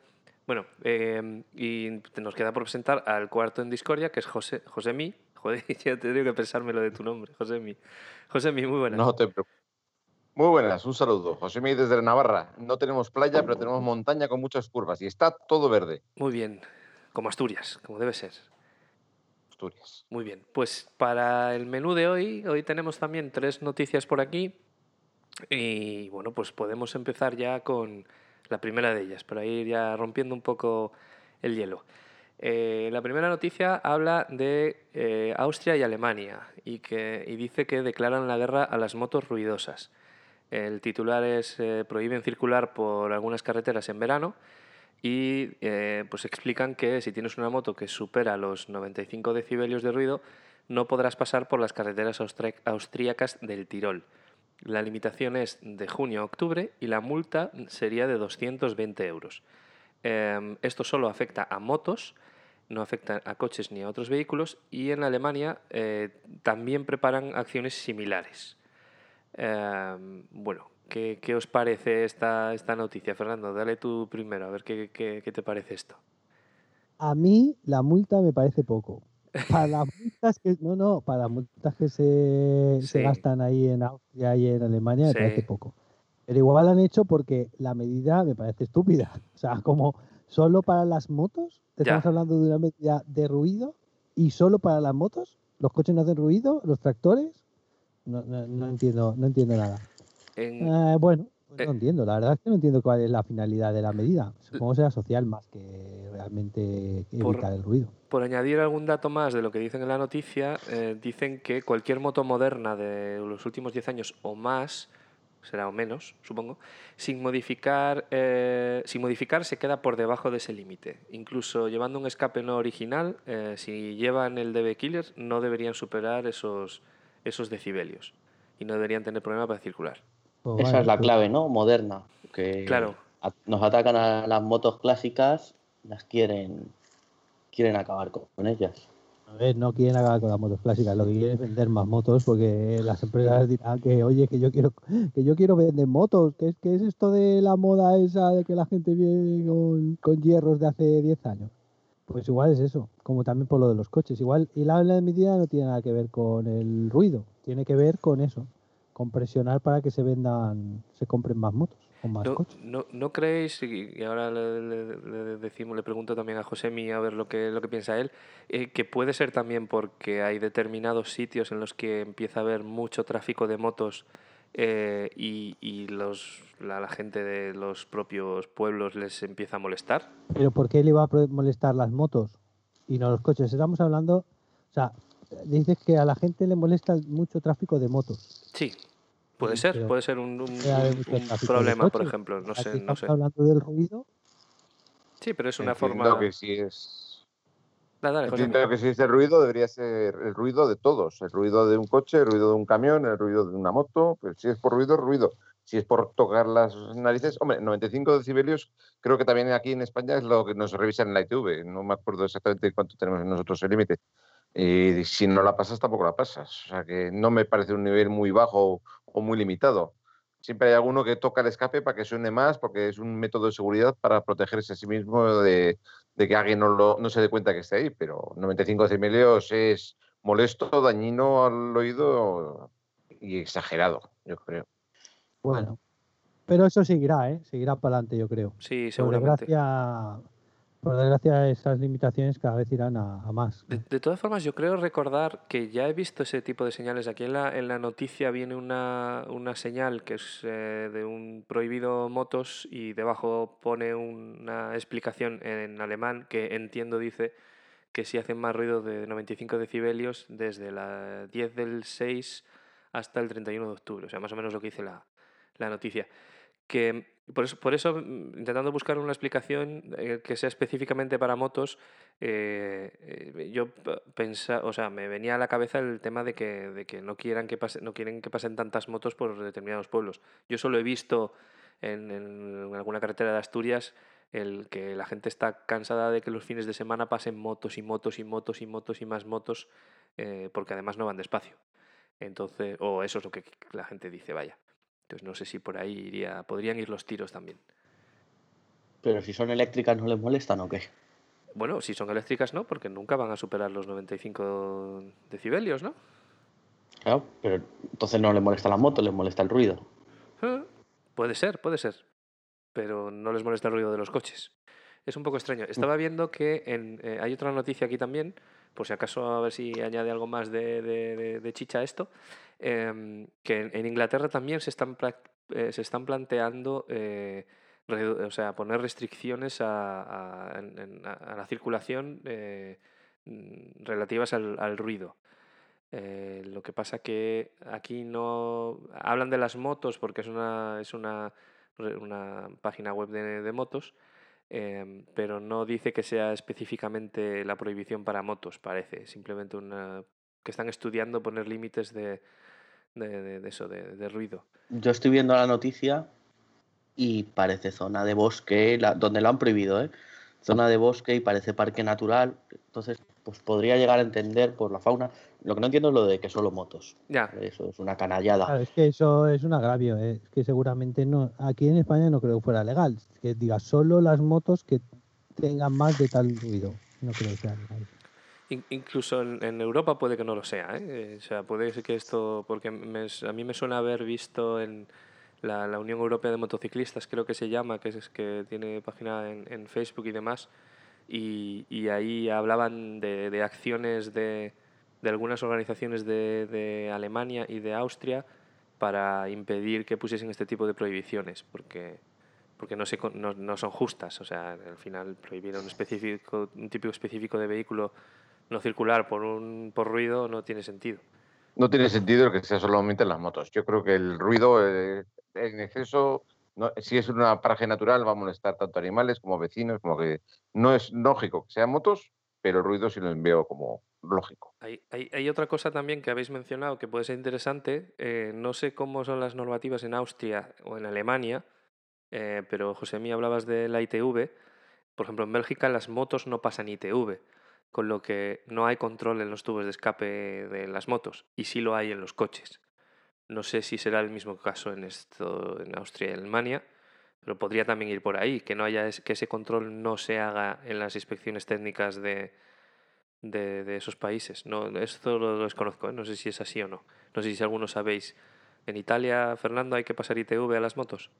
Bueno, eh, y nos queda por presentar al cuarto en discordia, que es José, José Mi. Joder, ya te tengo que pensarme lo de tu nombre, José Mi. José Mi, muy buenas. No te preocupes. Muy buenas, un saludo. José Miguel desde Navarra. No tenemos playa, pero tenemos montaña con muchas curvas y está todo verde. Muy bien, como Asturias, como debe ser. Asturias. Muy bien, pues para el menú de hoy, hoy tenemos también tres noticias por aquí y bueno, pues podemos empezar ya con la primera de ellas, para ir ya rompiendo un poco el hielo. Eh, la primera noticia habla de eh, Austria y Alemania y, que, y dice que declaran la guerra a las motos ruidosas. El titular es eh, prohíben circular por algunas carreteras en verano y eh, pues explican que si tienes una moto que supera los 95 decibelios de ruido no podrás pasar por las carreteras austríacas del Tirol. La limitación es de junio a octubre y la multa sería de 220 euros. Em, esto solo afecta a motos, no afecta a coches ni a otros vehículos y en Alemania eh, también preparan acciones similares. Em, bueno, ¿qué, qué os parece esta, esta noticia, Fernando? Dale tú primero, a ver qué, qué- qué te parece esto. A mí la multa me parece poco. Para las multas que no, no, para las multas que se, se Sí. gastan ahí en Austria y en Alemania me parece poco. Pero igual han hecho porque la medida me parece estúpida. [laughs] O sea, como solo para las motos, estamos Ya. hablando de una medida de ruido y solo para las motos, los coches no hacen ruido, los tractores, no, no, no entiendo, no entiendo nada. En- Eh, bueno, pues Eh. no entiendo. La verdad es que no entiendo cuál es la finalidad de la medida. Supongo que será social más que realmente Por- evitar el ruido. Por añadir algún dato más de lo que dicen en la noticia, eh, dicen que cualquier moto moderna de los últimos 10 años o más, será o menos, supongo, sin modificar, eh, sin modificar se queda por debajo de ese límite. Incluso llevando un escape no original, eh, si llevan el DB Killer, no deberían superar esos, esos decibelios y no deberían tener problema para circular. Pues Esa vale, es la pues- clave, ¿no? Moderna. Que Claro. nos atacan a las motos clásicas, las quieren, quieren acabar con, con ellas. A ver, no quieren acabar con las motos clásicas, lo que quieren es vender más motos porque las empresas dirán que, oye, que yo quiero que yo quiero vender motos, que es, que es esto de la moda esa de que la gente viene con, con hierros de hace 10 años. Pues igual es eso, como también por lo de los coches. Igual, y la la medida no tiene nada que ver con el ruido, tiene que ver con eso, con presionar para que se vendan, se compren más motos. con más ¿No, coches. no, no creéis, y ahora le, le- le decimos, le pregunto también a Josemi a ver lo que, lo que piensa él, eh, que puede ser también porque hay determinados sitios en los que empieza a haber mucho tráfico de motos eh, y, y los, la, la gente de los propios pueblos les empieza a molestar? Pero ¿por qué le va a molestar las motos y no los coches? Estamos hablando, o sea, dices que a la gente le molesta mucho tráfico de motos. Sí, puede Sí, ser, pero puede ser un, un- un- problema, por ejemplo, no sé, no sé. hablando del ruido. Sí, pero es una Entiendo forma... que si es Dale, dale. Entiendo que si es el ruido, debería ser el ruido de todos. El ruido de un coche, el ruido de un camión, el ruido de una moto. Pues si es por ruido, ruido. Si es por tocar las narices, hombre, 95 decibelios creo que también aquí en España es lo que nos revisan en la ITV. No me acuerdo exactamente cuánto tenemos nosotros el límite. Y si no la pasas, tampoco la pasas. O sea que no me parece un nivel muy bajo o muy limitado. Siempre hay alguno que toca el escape para que suene más, porque es un método de seguridad para protegerse a sí mismo de, de que alguien no, lo- no se dé cuenta que esté ahí. Pero 95 decibelios es molesto, dañino al oído y exagerado, yo creo. Bueno, pero eso seguirá, ¿eh? Seguirá para adelante, yo creo. Sí, Por seguramente. desgracia, por desgracia, esas limitaciones cada vez irán a, a más. De, de todas formas, yo creo recordar que ya he visto ese tipo de señales. Aquí en la, en la noticia viene una, una señal que es eh, de un prohibido motos y debajo pone una explicación en alemán que entiendo dice que si hacen más ruido de 95 decibelios desde la 10 del 6 hasta el 31 de octubre. O sea, más o menos lo que dice la, la noticia. Que por eso, por eso, mm, intentando buscar una explicación eh, que sea específicamente para motos, eh, eh, yo pensaba, o sea, me venía a la cabeza el tema de que, de que no quieran que pase, no quieren que pasen tantas motos por determinados pueblos. Yo solo he visto en, en alguna carretera de Asturias el que la gente está cansada de que los fines de semana pasen motos y motos y motos y motos y más motos, porque además no van despacio. Entonces, o eso es lo que la gente dice, vaya. Entonces no sé si por ahí iría, podrían ir los tiros también. Pero si son eléctricas, ¿no les molestan o qué? Bueno, si son eléctricas no, porque nunca van a superar los 95 decibelios, ¿no? Claro, pero entonces no les molesta la moto, les molesta el ruido. Eh, Puede ser, puede ser. Pero no les molesta el ruido de los coches. Es un poco extraño. Estaba viendo que en, eh, hay otra noticia aquí también, por si acaso a ver si añade algo más de, de- de- chicha a esto, em, que en, Inglaterra también se están, eh, se están planteando eh, o sea, poner restricciones a, a- a- la circulación eh, mm, relativas al, al ruido. Lo que pasa que aquí no hablan de las motos porque es una es una, una página web de motos, em, pero no dice que sea específicamente la prohibición para motos, parece. Simplemente una que están estudiando poner límites de, de, de- de eso, de ruido. Yo estoy viendo la noticia y parece zona de bosque, la- donde lo han prohibido, ¿eh? Zona de bosque y parece parque natural. Entonces, pues podría llegar a entender por la fauna. Lo que no entiendo es lo de que solo motos. Ya, Eso es una canallada. Claro, es que eso es un agravio, ¿eh? es que seguramente no, aquí en España no creo que fuera legal, que diga solo las motos que tengan más de tal ruido, no creo que sea legal. In- incluso en, en Europa puede que no lo sea, ¿eh? Eh, O sea, puede ser que esto, porque me a mí me suena haber visto en la, la Unión Europea de Motociclistas, creo que se llama, que es que tiene página en, en Facebook y demás, y, y ahí hablaban de, de acciones de, de algunas organizaciones de, de Alemania y de Austria para impedir que pusiesen este tipo de prohibiciones, porque porque no, se, no, no son justas. O sea, al final prohibir un, específico, un tipo específico de vehículo no circular por, un, por ruido no tiene sentido. No tiene sentido que sea solamente en las motos. Yo creo que el ruido eh, en exceso, no- si es una paraje natural, va a molestar tanto animales como vecinos, como que no es lógico que sean motos, pero el ruido sí lo veo como lógico. Hay otra cosa también que habéis mencionado que puede ser interesante. eh, no sé cómo son las normativas en Austria o en Alemania, eh, pero José mí hablabas de la ITV. Por ejemplo, en Bélgica las motos no pasan ITV, con lo que no hay control en los tubos de escape de las motos, y sí lo hay en los coches. No sé si será el mismo caso en, esto, en Austria y Alemania, pero podría también ir por ahí, que, no haya es- que ese control no se haga en las inspecciones técnicas de, de, esos países. No, esto lo, desconozco, ¿eh? no sé si es así o no. No sé si alguno sabéis. ¿En Italia, Fernando, hay que pasar ITV a las motos?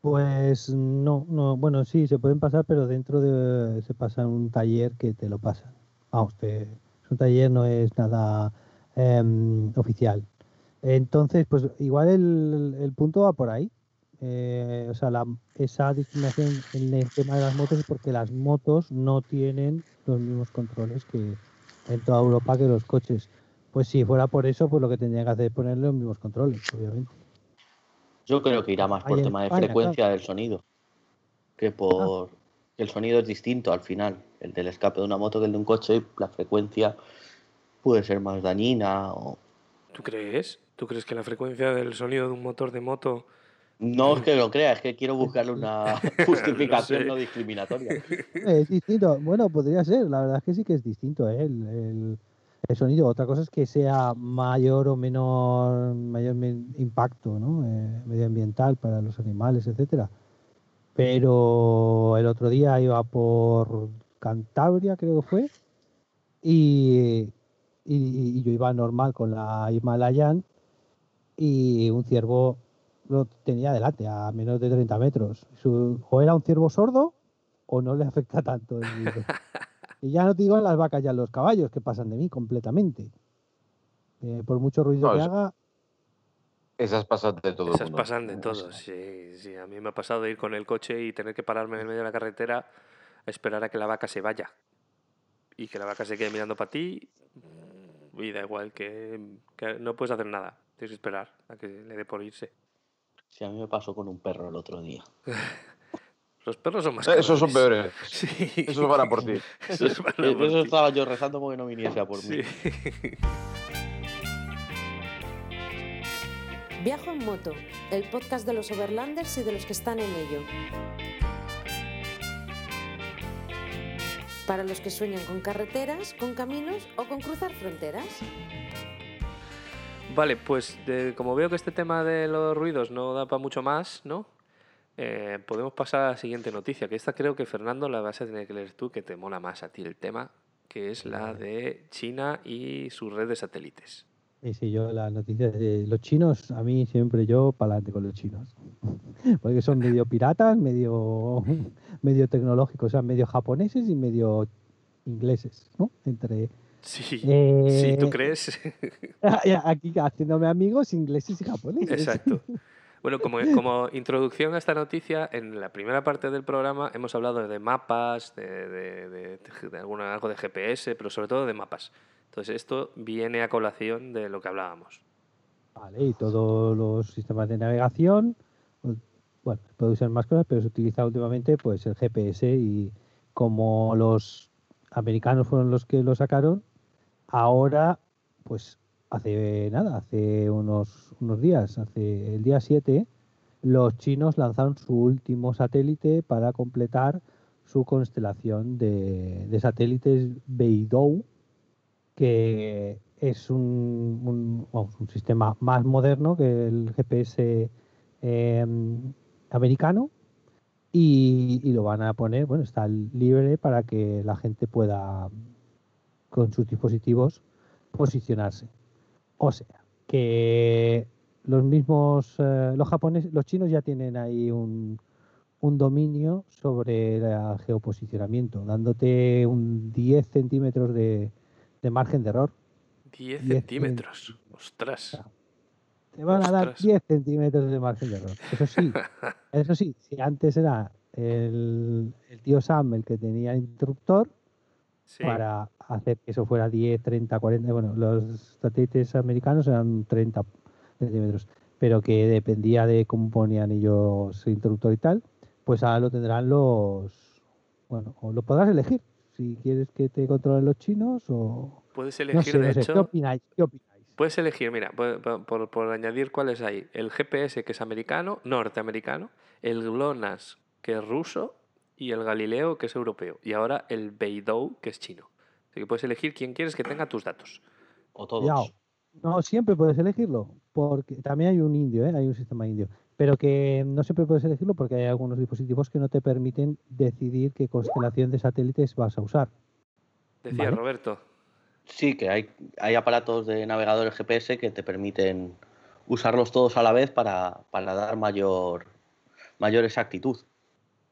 Pues no, no, bueno, sí, se pueden pasar, pero dentro de se pasa un taller que te lo pasan. Vamos, te- es un taller, no es nada em, oficial. Entonces, pues igual el, el punto va por ahí. Eh, o sea, la- esa discriminación en el tema de las motos es porque las motos no tienen los mismos controles que en toda Europa que los coches. Pues si fuera por eso, pues lo que tendrían que hacer es ponerle los mismos controles, obviamente. Yo creo que irá más por Ahí tema de España, frecuencia del sonido. Que por. que el sonido es distinto al final. El del escape de una moto que el de un coche, y la frecuencia puede ser más dañina. O... ¿Tú crees? ¿Tú crees que la frecuencia del sonido de un motor de moto No es que lo crea, es que quiero buscarle una [laughs] justificación sé. no discriminatoria. Es distinto. Bueno, podría ser. La verdad es que sí que es distinto ¿eh? el, el- el sonido. Otra cosa es que sea mayor o menor, mayor impacto ¿no? Eh, medioambiental para los animales, etcétera. Pero el otro día iba por Cantabria, creo que fue, y, y- y yo iba normal con la Himalayan y un ciervo lo tenía delante, a menos de 30 metros. Su- o era un ciervo sordo o no le afecta tanto el [laughs] y ya no te digo en las vacas y en los caballos que pasan de mí completamente. Eh, por mucho ruido No, que eso- haga, Esas pasan de todo el Esas mundo. pasan de todos, sí, sí. A mí me ha pasado de ir con el coche y tener que pararme en el medio de la carretera a esperar a que la vaca se vaya. Y que la vaca se quede mirando para ti. Y da igual, que, que no puedes hacer nada. Tienes que esperar a que le dé por irse. Sí, a mí me pasó con un perro el otro día. [laughs] Los perros son más Eh, Esos son peores. [laughs] Sí. Esos van a por ti. [laughs] Esos van a por Eso estaba yo rezando porque no viniese a por Sí. mí. Viajo en moto, el podcast de los overlanders y de los que están en ello. Para los que sueñan con carreteras, con caminos o con cruzar fronteras. Vale, pues de- como veo que este tema de los ruidos no da para mucho más, ¿no? Eh, podemos pasar a la siguiente noticia, que esta creo que Fernando la vas a tener que leer tú, que te mola más a ti el tema, que es la de China y su red de satélites. Y sí, yo las noticias de los chinos, a mí siempre yo para adelante con los chinos. [laughs] Porque son medio piratas, medio, [laughs] medio tecnológicos, o sea, medio japoneses y medio ingleses, ¿no? Entre Sí, sí, Eh, ¿tú crees? [laughs] aquí haciéndome amigos ingleses y japoneses. Exacto. [laughs] Bueno, como, como introducción a esta noticia, en la primera parte del programa hemos hablado de mapas, de, de- de- de alguna, algo de GPS, pero sobre todo de mapas. Entonces, esto viene a colación de lo que hablábamos. Vale, y todos los sistemas de navegación, pues, bueno, puede usar más cosas, pero se utiliza últimamente pues el GPS y como los americanos fueron los que lo sacaron, ahora pues hace nada, hace unos, unos días, hace el día 7, los chinos lanzaron su último satélite para completar su constelación de, satélites Beidou, que es un, un sistema más moderno que el GPS eh, americano y, y lo van a poner, bueno, está libre para que la gente pueda con sus dispositivos posicionarse. O sea, que los mismos, eh, los japoneses, los chinos ya tienen ahí un, un dominio sobre el geoposicionamiento, dándote un 10 centímetros de, de margen de error. 10 Diez centímetros. Ostras. Te van a dar Ostras. 10 centímetros de margen de error. Eso sí, [laughs] eso sí, si antes era el, el tío Sam el que tenía interruptor Sí. para hacer que eso fuera 10, 30, 40, bueno, los satélites americanos eran 30 centímetros, pero que dependía de cómo ponían ellos el interruptor y tal, pues ahora lo tendrán los, bueno, o lo podrás elegir, si quieres que te controlen los chinos o... Puedes No elegir, sé, de no sé, hecho. ¿qué opináis? ¿Qué opináis? Puedes elegir, mira, por, por- añadir cuáles hay. El GPS, que es americano, norteamericano, el GLONASS, que es ruso, y el Galileo, que es europeo. Y ahora el Beidou, que es chino. Así que puedes elegir quién quieres que tenga tus datos. O todos. No siempre puedes elegirlo, porque también hay un indio, ¿eh? hay un sistema indio, pero que no siempre puedes elegirlo porque hay algunos dispositivos que no te permiten decidir qué constelación de satélites vas a usar. Decía Vale. Roberto. Sí, que hay, hay aparatos de navegadores GPS que te permiten usarlos todos a la vez para, para dar mayor mayor exactitud.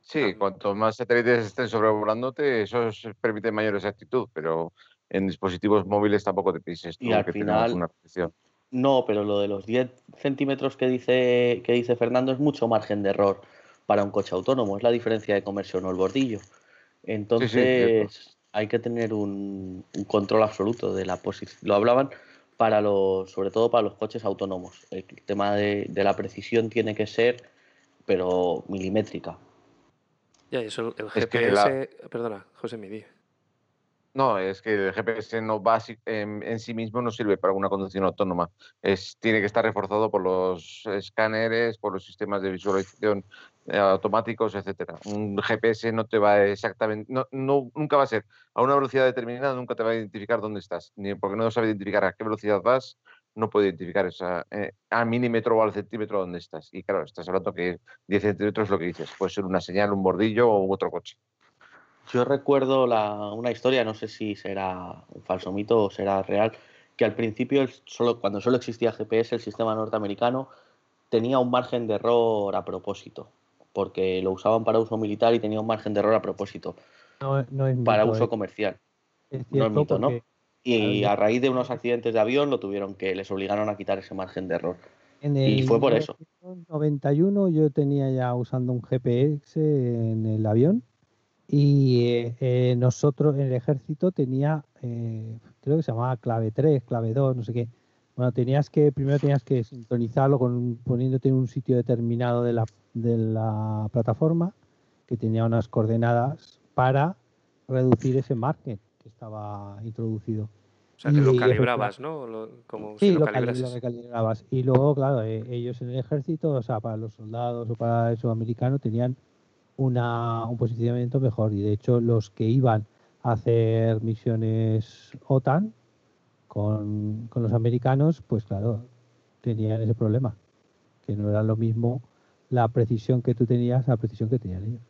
Sí, cuanto más satélites estén sobrevolándote, eso permite mayor exactitud, pero en dispositivos móviles tampoco te pises tú Y al que final- una precisión. No, pero lo de los 10 centímetros que dice, que dice Fernando es mucho margen de error para un coche autónomo. Es la diferencia de comerse o no el bordillo. Entonces. Hay que tener un, un control absoluto de la posición. Lo hablaban para los, sobre todo para los coches autónomos. El tema de, de la precisión tiene que ser, pero milimétrica. Ya, y eso, el Es que GPS. la- Perdona, José Midi. No, es que el GPS no va en, en sí mismo no sirve para una conducción autónoma. Es, tiene que estar reforzado por los escáneres, por los sistemas de visualización eh, automáticos, etcétera. Un GPS no te va exactamente, no- nunca va a ser a una velocidad determinada, nunca te va a identificar dónde estás, ni porque no sabe identificar a qué velocidad vas, no puede identificar esa, eh, a milímetro o al centímetro dónde estás. Y claro, estás hablando que 10 centímetros es lo que dices, puede ser una señal, un bordillo o otro coche. Yo recuerdo la- una historia, no sé si será un falso mito o será real, que al principio, el- solo, cuando solo existía GPS, el sistema norteamericano tenía un margen de error a propósito, porque lo usaban para uso militar y tenía un margen de error a propósito, No, no es para uso comercial. es No es mito, ¿no? porque Y a raíz de unos accidentes de avión lo tuvieron que, les obligaron a quitar ese margen de error. en Y fue por eso. 91 yo tenía ya usando un GPS en el avión y eh, eh, nosotros en el ejército tenía, eh, creo que se llamaba clave 3, clave 2, no sé qué. Bueno, tenías que, primero tenías que sintonizarlo con poniéndote en un sitio determinado de la, de la plataforma que tenía unas coordenadas para reducir ese margen que estaba introducido. O sea, que lo calibrabas, ¿no? Lo- como Sí, si lo, lo, cali- calibrases. lo recalibrabas. Y luego, claro, eh, ellos en el ejército, o sea, para los soldados o para el sudamericano, tenían una, un posicionamiento mejor. Y de hecho, los que iban a hacer misiones OTAN con, con los americanos, pues claro, tenían ese problema. Que no era lo mismo la precisión que tú tenías a la precisión que tenían ellos.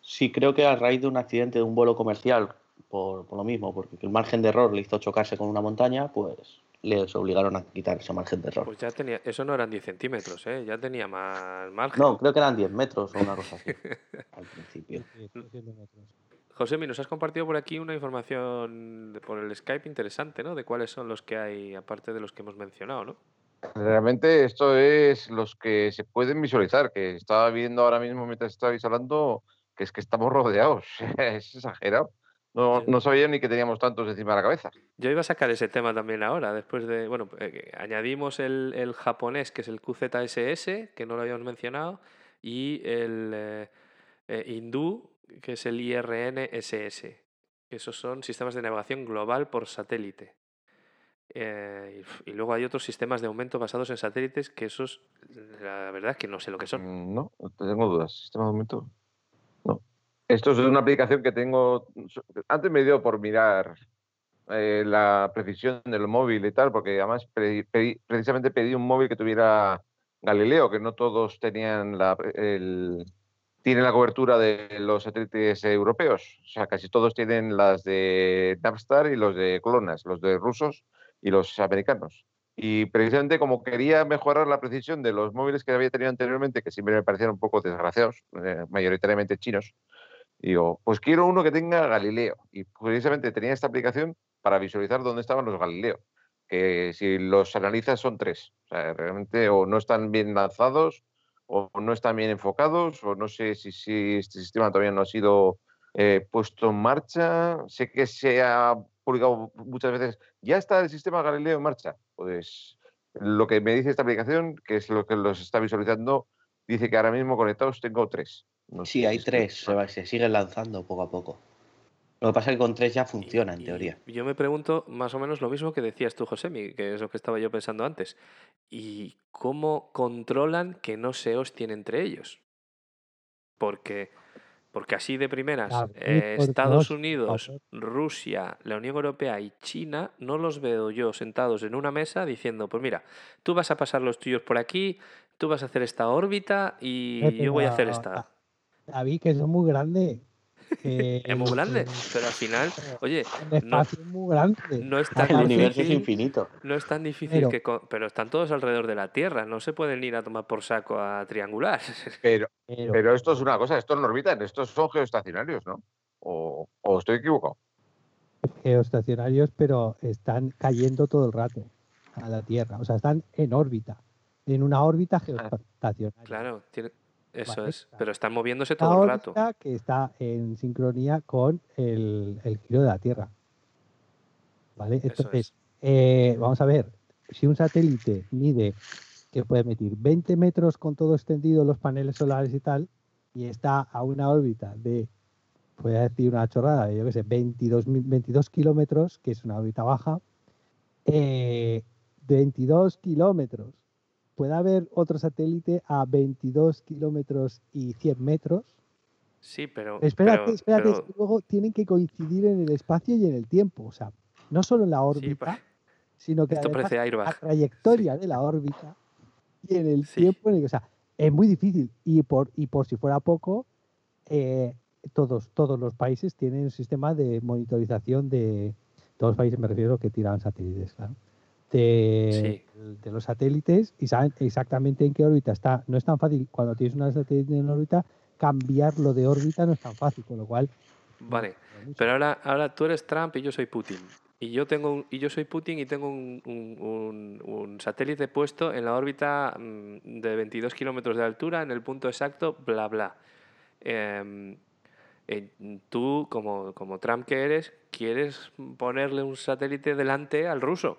Sí, creo que a raíz de un accidente de un vuelo comercial, por, por lo mismo, porque el margen de error le hizo chocarse con una montaña, pues les obligaron a quitar ese margen de error. Pues ya tenía. Eso no eran 10 centímetros, ¿eh? Ya tenía más margen. No, creo que eran 10 metros o una cosa así [laughs] al principio. Sí, 300 metros. José, nos has compartido por aquí una información de- por el Skype interesante, ¿no? De cuáles son los que hay, aparte de los que hemos mencionado, ¿no? Realmente esto es los que se pueden visualizar, que estaba viendo ahora mismo mientras estabais hablando, que es que estamos rodeados. [laughs] es exagerado. No, Sí. no sabía ni que teníamos tantos encima de la cabeza. Yo iba a sacar ese tema también ahora, después de, bueno, eh, añadimos el, el japonés, que es el QZSS, que no lo habíamos mencionado, y el eh, eh, hindú, que es el IRNSS. que Esos son sistemas de navegación global por satélite. Eh, y luego hay otros sistemas de aumento basados en satélites que esos, la verdad es que no sé lo que son. Mm, No, tengo dudas. Sistema de aumento. Esto es una aplicación que tengo. Antes me dio por mirar eh, la precisión del móvil y tal, porque además precisamente pedí un móvil que tuviera Galileo, que no todos tenían la, el, tienen la cobertura de los satélites europeos. O sea, casi todos tienen las de Navstar y los de Clonas, los de rusos y los americanos. Y precisamente como quería mejorar la precisión de los móviles que había tenido anteriormente, que siempre me parecían un poco desgraciados, eh, mayoritariamente chinos, digo, pues quiero uno que tenga Galileo. Y precisamente tenía esta aplicación para visualizar dónde estaban los Galileo, que si los analizas son tres. O sea, realmente o no están bien lanzados, o no están bien enfocados, o no sé si, si este sistema todavía no ha sido eh, puesto en marcha. Sé que se ha publicado muchas veces, ya está el sistema Galileo en marcha. Pues lo que me dice esta aplicación, que es lo que los está visualizando, dice que ahora mismo conectados tengo tres. No Sí, hay tres, se, va- se siguen lanzando poco a poco. Lo que pasa es que con tres ya Y- funciona, en teoría. Yo me pregunto más o menos lo mismo que decías tú, Josemi, que es lo que estaba yo pensando antes. ¿Y cómo controlan que no se hostien entre ellos? Porque, porque así de primeras, eh, Estados Unidos. Rusia, la Unión Europea y China no los veo yo sentados en una mesa diciendo, pues mira, tú vas a pasar los tuyos por aquí, tú vas a hacer esta órbita y yo voy a hacer esta. David, que son muy grandes. Eh, Es muy grande, [laughs] pero al final, oye, El no, espacio es muy grande. no es tan El Aparte- universo es difícil. infinito. No es tan difícil Pero- que. Pero están todos alrededor de la Tierra. No se pueden ir a tomar por saco a triangular. [laughs] Pero, Pero, pero esto es una cosa, estos no orbitan, estos son geoestacionarios, ¿no? O, o estoy equivocado. geoestacionarios, pero están cayendo todo el rato a la Tierra. O sea, están en órbita. En una órbita geoestacionaria. Claro, tiene- eso es. Pero están moviéndose todo el rato. que está en sincronía con el, el giro de la Tierra. ¿Vale? Entonces, es. eh, vamos a ver, si un satélite mide que puede medir 20 metros con todo extendido los paneles solares y tal, y está a una órbita de, voy a decir una chorrada, yo qué sé, 22, mil- 22 kilómetros, que es una órbita baja, eh, 22 kilómetros. Puede haber otro satélite a 22 kilómetros y 100 metros. Sí, pero. Espérate, pero- espérate, pero- es que luego tienen que coincidir en el espacio y en el tiempo. O sea, no solo en la órbita, pa- sino que además la trayectoria de la órbita y en el Sí. tiempo en el que, o sea, es muy difícil. Y por, y por si fuera poco, eh, todos, todos los países tienen un sistema de monitorización de, todos los países me refiero que tiran satélites, claro, de, de los satélites y saben exactamente en qué órbita está. No es tan fácil, cuando tienes una satélite en órbita, cambiarlo de órbita no es tan fácil, con lo cual... Vale. Pero ahora, ahora tú eres Trump y yo soy Putin. Y yo tengo un- y yo soy Putin y tengo un, un- un- un satélite puesto en la órbita mm, de 22 kilómetros de altura, en el punto exacto, bla bla. Em, eh, tú, como, como Trump que eres, quieres ponerle un satélite delante al ruso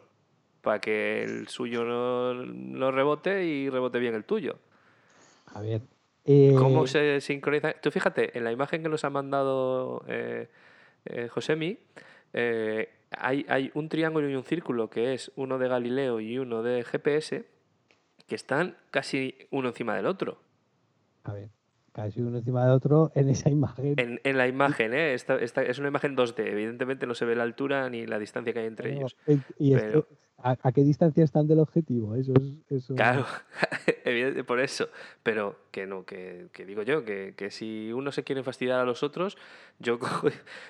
para que el suyo no, no rebote y rebote bien el tuyo. A ver. eh, ¿Cómo se sincroniza? Tú fíjate, en la imagen que nos ha mandado eh, eh, Josemi, eh, hay, hay un triángulo y un círculo que es uno de Galileo y uno de GPS que están casi uno encima del otro. A ver, casi uno encima de otro en esa imagen. En, en la imagen, ¿eh? Esta, esta es una imagen 2D. Evidentemente no se ve la altura ni la distancia que hay entre ellos. y pero- ¿a, a qué distancia están del objetivo? Eso es. Eso Claro, [laughs] por eso. Pero que no, que, que digo yo, que, que si uno se quiere fastidiar a los otros, yo, [laughs] cojo-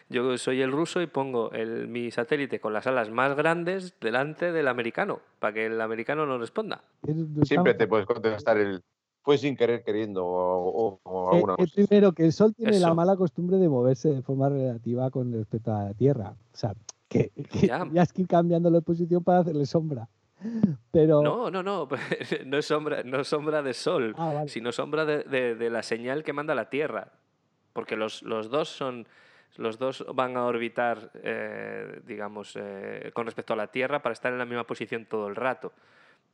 yo soy el ruso y pongo el, mi satélite con las alas más grandes delante del americano, para que el americano no responda. Siempre te puedes contestar el fue sin querer queriendo o, o- o Eh, alguna eh, cosa. primero, que el Sol tiene la mala costumbre de moverse de forma relativa con respecto a la Tierra. O sea, que, que Ya. [laughs] tendrías que ir cambiando la posición para hacerle sombra. Pero. No, no, no, [laughs] no es sombra, no es sombra de sol, Ah, vale. sino sombra de, de- de la señal que manda la Tierra. Porque los, los dos son. Los dos van a orbitar, eh, digamos, eh, con respecto a la Tierra para estar en la misma posición todo el rato.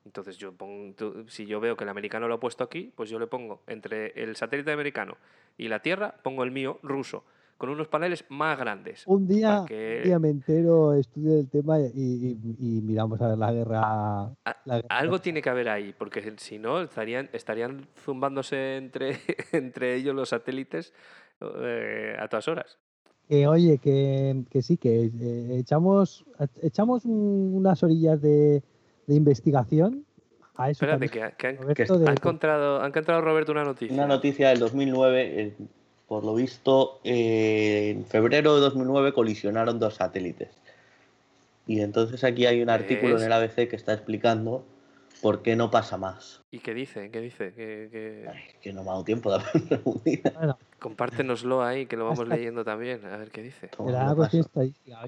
Entonces, yo pongo, tú- si yo veo que el americano lo ha puesto aquí, pues yo le pongo entre el satélite americano y la Tierra, pongo el mío ruso, con unos paneles más grandes. Un día, que- un día me entero, estudio del tema y, y- y miramos a ver la guerra. A- la guerra Algo tiene que haber ahí, porque si no, estarían, estarían zumbándose entre, [laughs] entre ellos los satélites eh, a todas horas. Que oye, que, que sí, que eh, echamos, echamos un- unas orillas de, de investigación a eso. Espérate, también, que, que han, Roberto, de- encontrado, ha encontrado Roberto una noticia. Una noticia del 2009, eh, por lo visto, eh, en febrero de 2009 colisionaron dos satélites. Y entonces aquí hay un artículo en el ABC que está explicando por qué no pasa más. ¿Y qué dice? ¿Qué dice? Que, que- Ay, que no me ha dado tiempo de haber [laughs] un día. Bueno, Compártenoslo ahí, que lo vamos Hasta- leyendo también. A ver qué dice.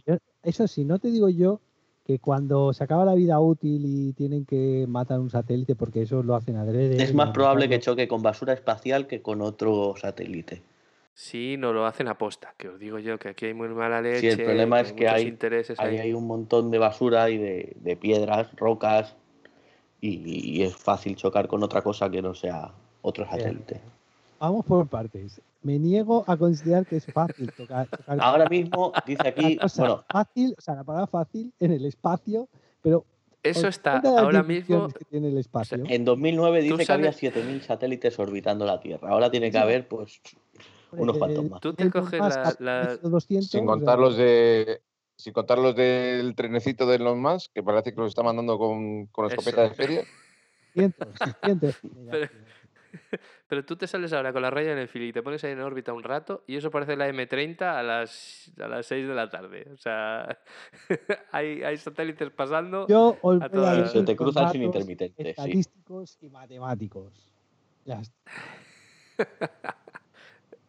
Yo- eso sí, no te digo yo que cuando se acaba la vida útil y tienen que matar un satélite, porque eso lo hacen adrede. Es más probable que choque con basura espacial que con otro satélite. Sí, no lo hacen aposta, que os digo yo, que aquí hay muy mala leche. Sí, el problema es que hay, intereses ahí ahí. hay un montón de basura y de, de piedras, rocas, y, y es fácil chocar con otra cosa que no sea otro satélite. Vamos por partes. Me niego a considerar que es fácil tocar. tocar Ahora mismo [laughs] dice aquí, bueno, fácil, o sea, la palabra fácil en el espacio, pero Eso ¿os está ahora mismo. tiene el espacio. en 2009 Tú dice que había sales- 7.000 satélites orbitando la Tierra. Ahora tiene que Sí. haber, pues, unos cuantos más. Tú te coges Musk la- ha la- hecho 200, Sin contar los de. Sin contar los del trenecito de Elon Musk, que parece que los está mandando con, con Eso. escopeta de feria. 600, 600. [laughs] Pero- [laughs] Pero tú te sales ahora con la raya en el fili y te pones ahí en órbita un rato y eso parece la M30 a las, a las 6 de la tarde. O sea, [laughs] hay, hay satélites pasando. Yo os a toda- Se te cruzan sin datos intermitente, sí. Estadísticos y matemáticos. Ya está.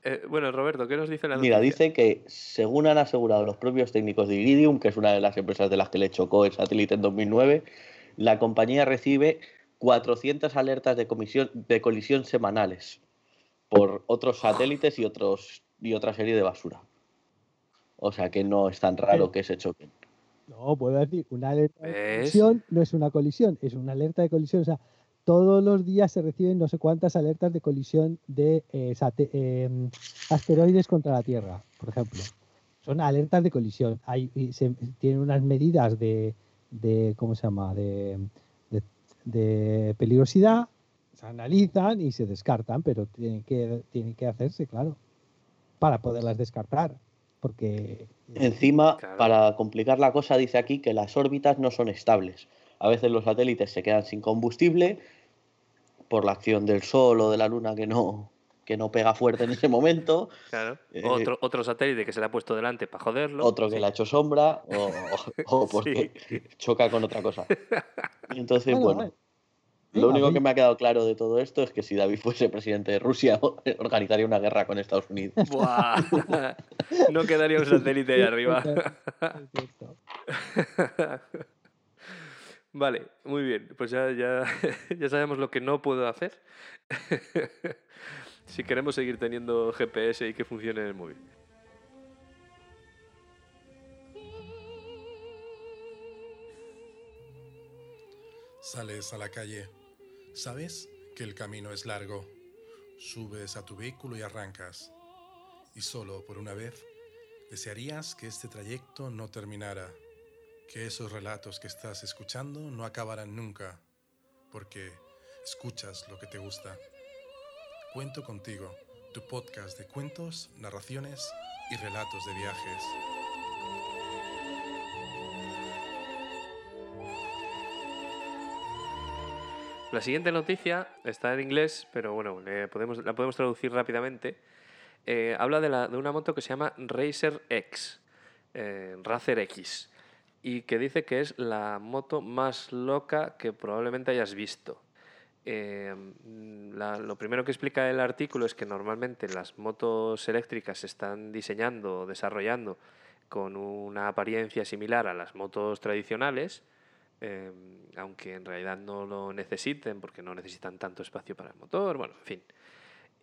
Eh, bueno, Roberto, ¿qué nos dice la Mira, noticia? dice que según han asegurado los propios técnicos de Iridium, que es una de las empresas de las que le chocó el satélite en 2009, la compañía recibe 400 alertas de, comisión, de colisión semanales por otros satélites y, otros, y otra serie de basura. O sea que no es tan raro que se choquen. No, puedo decir, una alerta de colisión no es una colisión, es una alerta de colisión. O sea, todos los días se reciben no sé cuántas alertas de colisión de eh, em, asteroides contra la Tierra, por ejemplo. Son alertas de colisión. Hay, se, tienen unas medidas de, de ¿cómo se llama? De, de- de peligrosidad, se analizan y se descartan, pero tienen que, tienen que hacerse, claro, para poderlas descartar. Porque Encima, Claro. para complicar la cosa, dice aquí que las órbitas no son estables. A veces los satélites se quedan sin combustible por la acción del Sol o de la Luna que no, que no pega fuerte en ese momento, Claro. Eh, otro, otro satélite que se le ha puesto delante para joderlo. otro que Sí. le ha hecho sombra o, o [laughs] porque choca con otra cosa. Y [laughs] entonces, Bueno, bueno, lo único que me ha quedado claro de todo esto es que si David fuese presidente de Rusia, [laughs] organizaría una guerra con Estados Unidos. Buah. no quedaría un satélite ahí arriba. Vale, muy bien. Pues ya, ya, [laughs] ya sabemos lo que no puedo hacer. [laughs] si queremos seguir teniendo GPS y que funcione en el móvil. Sales a la calle. Sabes que el camino es largo. Subes a tu vehículo y arrancas. Y solo por una vez desearías que este trayecto no terminara, que esos relatos que estás escuchando no acabaran nunca, porque escuchas lo que te gusta. Cuento contigo, tu podcast de cuentos, narraciones y relatos de viajes. La siguiente noticia está en inglés, pero bueno, podemos, la podemos traducir rápidamente. Eh, habla de, la- de una moto que se llama Racer X, eh, Racer X, y que dice que es la moto más loca que probablemente hayas visto. La- lo primero que explica el artículo es que normalmente las motos eléctricas se están diseñando o desarrollando con una apariencia similar a las motos tradicionales, eh, aunque en realidad no lo necesiten porque no necesitan tanto espacio para el motor, bueno, en fin.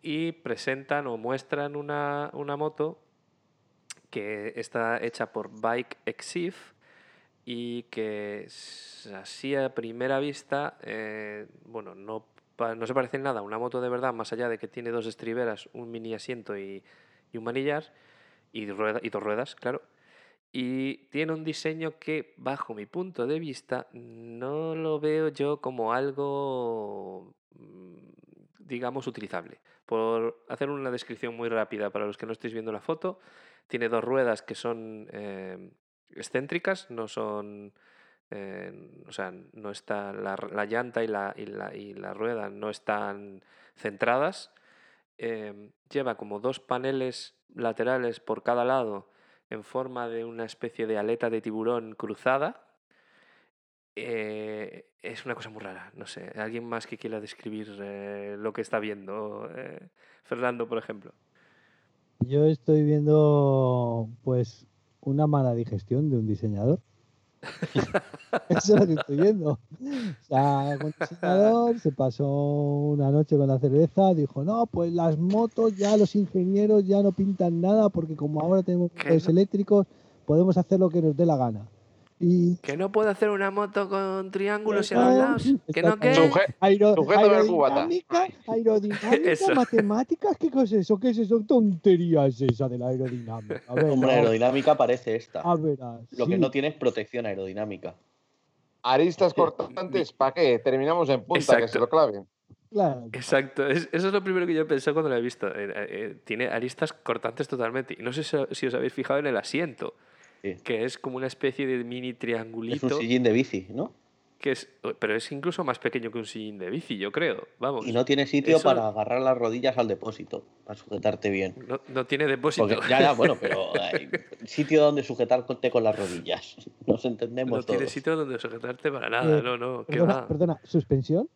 Y presentan o muestran una, una moto que está hecha por Bike Exif y que así a primera vista, eh, bueno, no, no se parece en nada a una moto de verdad, más allá de que tiene dos estriberas, un mini asiento y, y un manillar, y, rueda- y dos ruedas, claro. Y tiene un diseño que, bajo mi punto de vista, no lo veo yo como algo, mm, digamos, utilizable. Por hacer una descripción muy rápida para los que no estéis viendo la foto, tiene dos ruedas que son eh, excéntricas, no son... eh, o sea, no está la, la llanta y la, y, la, y la rueda no están centradas. Em, lleva como dos paneles laterales por cada lado en forma de una especie de aleta de tiburón cruzada. Eh, es una cosa muy rara, no sé. ¿Alguien más que quiera describir eh, lo que está viendo? Fernando, por ejemplo. Yo estoy viendo, pues, una mala digestión de un diseñador. [laughs] Eso es lo que estoy viendo. O sea, un diseñador se pasó una noche con la cerveza, dijo, no, pues las motos ya los ingenieros ya no pintan nada porque como ahora tenemos ¿Qué motores eléctricos, podemos hacer lo que nos dé la gana. Y Que no puedo hacer una moto con triángulos Que en los no, lados. Que no, que. aero- aerodinámica, aerodinámica, [laughs] Eso. matemáticas, ¿qué cosa es eso? ¿Qué es eso? Tontería es esa de la aerodinámica. A ver, Hombre, aerodinámica parece esta. a verás, Lo que no tiene es protección aerodinámica. Aristas cortantes, ¿para qué? Terminamos en punta, que se lo claven. Claro. Exacto, es- eso es lo primero que yo pensé cuando lo he visto. Eh, eh, eh, tiene aristas cortantes totalmente. Y no sé si, si os habéis fijado en el asiento, Sí. que es como una especie de mini Es un triangulito. sillín de bici, ¿no? que es, pero es incluso más pequeño que un sillín de bici, yo creo. Vamos. Y no tiene sitio eso- para agarrar las rodillas al depósito, para sujetarte bien. No, no tiene depósito. Porque, ya, ya, bueno, pero [laughs] hay sitio donde sujetarte con las rodillas. [laughs] Nos entendemos no tiene sitio donde sujetarte para nada. Eh, no, no, qué Perdona, va. perdona, ¿suspensión?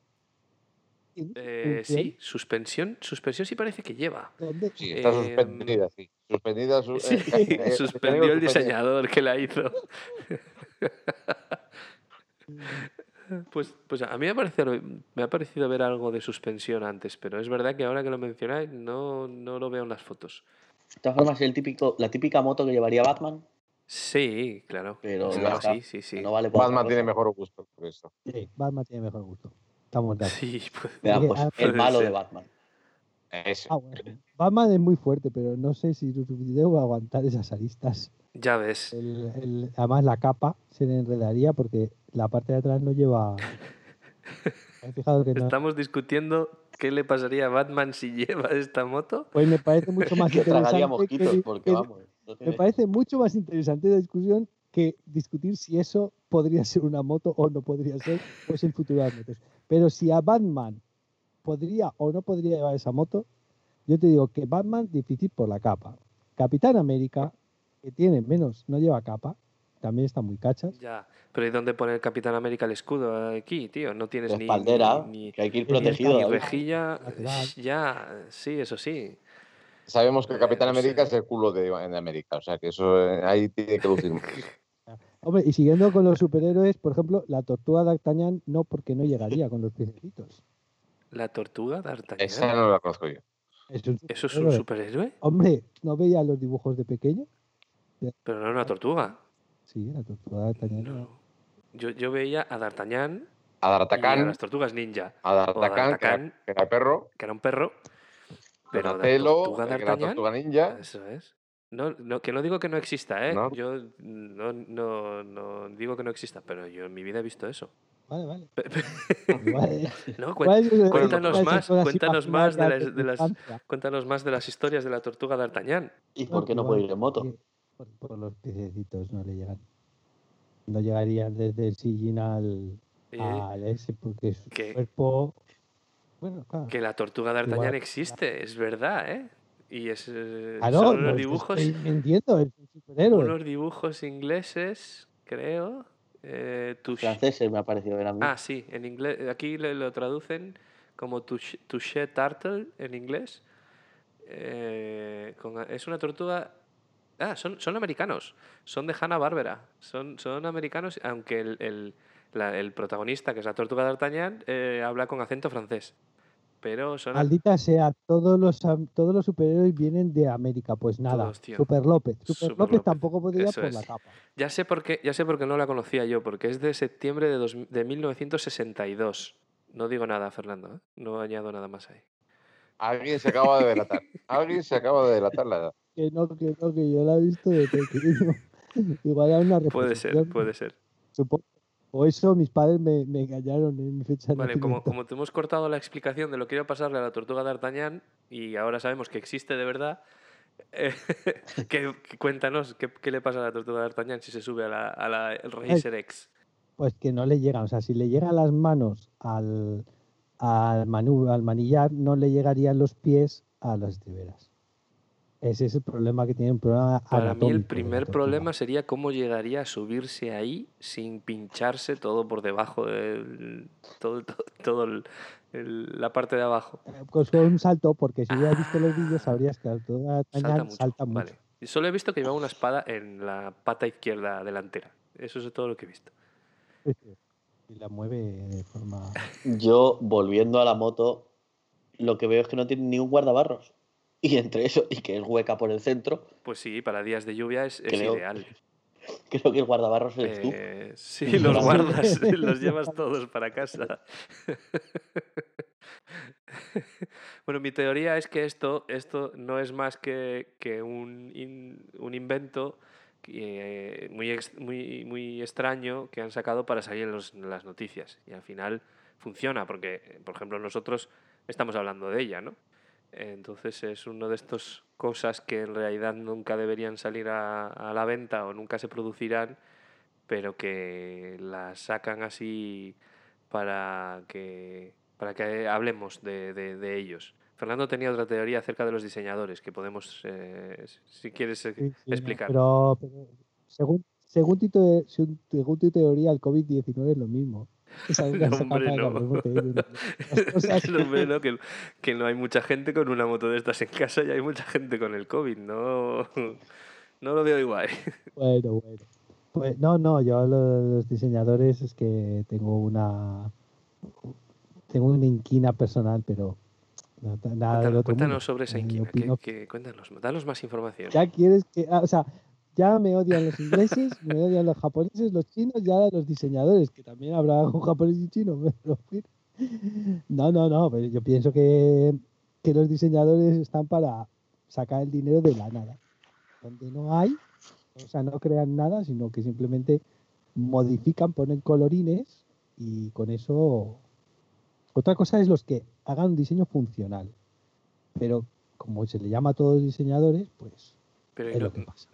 Eh, sí, suspensión. Suspensión sí parece que lleva. Sí, está Em, suspendida, sí. Suspendida. su- Sí, eh, [laughs] eh, suspendió el diseñador que la hizo. Pues, pues a mí me ha, parecido, me ha parecido ver algo de suspensión antes, pero es verdad que ahora que lo mencionáis no, no lo veo en las fotos. De todas formas, el típico, la típica moto que llevaría Batman, Sí, claro. pero no, está, sí, sí, sí. no vale Batman tiene mejor gusto por eso. Sí, Batman tiene mejor gusto. Estamos de acuerdo. Sí, pues, ah, el malo de ser. Batman. Eso. Ah, bueno. Batman es muy fuerte, pero no sé si su video va a aguantar esas aristas. ya ves. El- el- además, la capa se le enredaría porque la parte de atrás no lleva. [laughs] ¿Has fijado que no? Estamos discutiendo qué le pasaría a Batman si lleva esta moto. Pues me parece mucho más [laughs] interesante. mosquitos, que- porque que- vamos. no me parece mucho más interesante la discusión que discutir si eso podría ser una moto o no podría ser, pues el futuro de las motos. Pero si a Batman podría o no podría llevar esa moto, yo te digo que Batman difícil por la capa. Capitán América, que tiene menos, no lleva capa, también está muy cachas. Ya. Pero ¿y dónde pone el Capitán América el escudo aquí, tío? No tienes La ni, espaldera, ni, ni- que hay que ir protegido. ni rejilla. Ya, sí, eso sí. Sabemos que el Capitán no sé. América es el culo de, de América, o sea que eso eh, ahí tiene que lucir más. [laughs] Hombre, y siguiendo con los superhéroes, por ejemplo, la tortuga D'Artagnan no, porque no llegaría con los piecitos. La tortuga D'Artagnan. Esa no la conozco yo. Es un ¿Eso es un superhéroe. Hombre, ¿no veía los dibujos de pequeño? Pero no una tortuga. Sí, la tortuga D'Artagnan. No. Yo, yo veía a D'Artagnan A D'Artagnan, las tortugas ninja, a D'Artagnan, que, era- que era perro, que era un perro. Pero la Donatello, tortuga que era tortuga ninja. Eso es. No, no, que no digo que no exista, ¿eh? ¿No? Yo no, no, no digo que no exista, pero yo en mi vida he visto eso. Vale, vale. Igual, [laughs] No, cuéntanos más, cuéntanos más de las, de las- cuéntanos más de las historias de la tortuga D'Artagnan. ¿Y por qué no puede ir en moto? Por, por los piececitos no le llegan. No llegarían desde el sillín al, Eh, al ese, porque su que- cuerpo. Bueno, claro. que la tortuga D'Artagnan Igual. existe, es verdad, ¿eh? Y es, eh, Claro, son no unos dibujos, estoy mintiendo, es un superhéroe. unos dibujos ingleses, creo. Eh, Touche- Franceses me ha parecido ver a mí. Ah, sí, en inglés. Aquí le- lo traducen como touche, touche turtle en inglés. Eh, con- es una tortuga. Ah, son, son americanos. Son de Hanna Barbera. Son, son americanos, aunque el, el, la- el protagonista, que es la tortuga d'Artagnan, eh, habla con acento francés. Pero son. Maldita sea, todos los, am- todos los superhéroes vienen de América. Pues nada, Todos. Super López. Super, Super López, López, tampoco podría eso por es. la capa. Ya sé por qué, ya sé por qué no la conocía yo, porque es de septiembre de, dos- de 1962. No digo nada, Fernando. ¿eh? No añado nada más ahí. Alguien se acaba de delatar. [laughs] Alguien se acaba de delatar la edad. Que no, que no, que yo la he visto de pequeño. [laughs] Igual era una Puede ser, puede ser. supongo. O eso, mis padres me, me engañaron en mi fecha de Vale, como, como te hemos cortado la explicación de lo que iba a pasarle a la tortuga d'Artagnan y ahora sabemos que existe de verdad, eh, [laughs] que, que cuéntanos ¿qué, qué le pasa a la tortuga d'Artagnan si se sube a la, a la el Racer X. Pues que no le llegan. O sea, si le llegan las manos al, al, manú, al manillar, no le llegarían los pies a las estriberas. Ese es el problema que tiene un problema Para mí el primer problema sería cómo llegaría a subirse ahí sin pincharse todo por debajo de todo, [laughs] todo, todo el- el- la parte de abajo. Eh, Pues con un salto, porque si hubieras visto los vídeos sabrías que la tortuga Salta mucho. salta mucho. Vale. Solo he visto que lleva una espada en la pata izquierda delantera. Eso es todo lo que he visto. Y la mueve de forma... Yo, volviendo a la moto, lo que veo es que no tiene ni un guardabarros. [laughs] Y entre eso, y que es hueca por el centro, Pues sí, para días de lluvia es, es Creo- ideal. [laughs] creo que el guardabarros eres tú. Eh, sí, [laughs] los guardas, los llevas todos para casa. bueno, mi teoría es que esto, esto no es más que, que un, in- un invento eh, muy, muy, muy extraño que han sacado para salir en, los- en las noticias. Y al final funciona, porque, por ejemplo, nosotros estamos hablando de ella, ¿no? Entonces es una de estas cosas que en realidad nunca deberían salir a, a la venta o nunca se producirán, pero que las sacan así para que, para que hablemos de, de- de ellos. Fernando tenía otra teoría acerca de los diseñadores que podemos, eh, si quieres, eh, Sí, sí, no, explicar. pero, pero según, según, tu, te- según- según tu teoría, el COVID-19 es lo mismo. Sacado [laughs] hombre, no. [laughs] No, hombre, no, que, que no hay mucha gente con una moto de estas en casa y hay mucha gente con el COVID. No, no lo veo igual. [laughs] Bueno, bueno. Pues no, no, yo lo- los diseñadores es que tengo una tengo una inquina personal, pero nada del Cuéntanos, otro cuéntanos sobre esa Eh, inquina. que- que- cuéntanos, danos más información. Ya quieres que, ah, o sea, ya me odian los ingleses, me odian los japoneses, los chinos, ya los diseñadores, que también habrá un japonés y chino, [laughs] pero. No, no, no, pero yo pienso que, que los diseñadores están para sacar el dinero de la nada. Donde no hay, o sea, no crean nada, sino que simplemente modifican, ponen colorines y con eso... Otra cosa es los que hagan un diseño funcional, pero como se le llama a todos diseñadores, pues Pero es no, lo que pasa.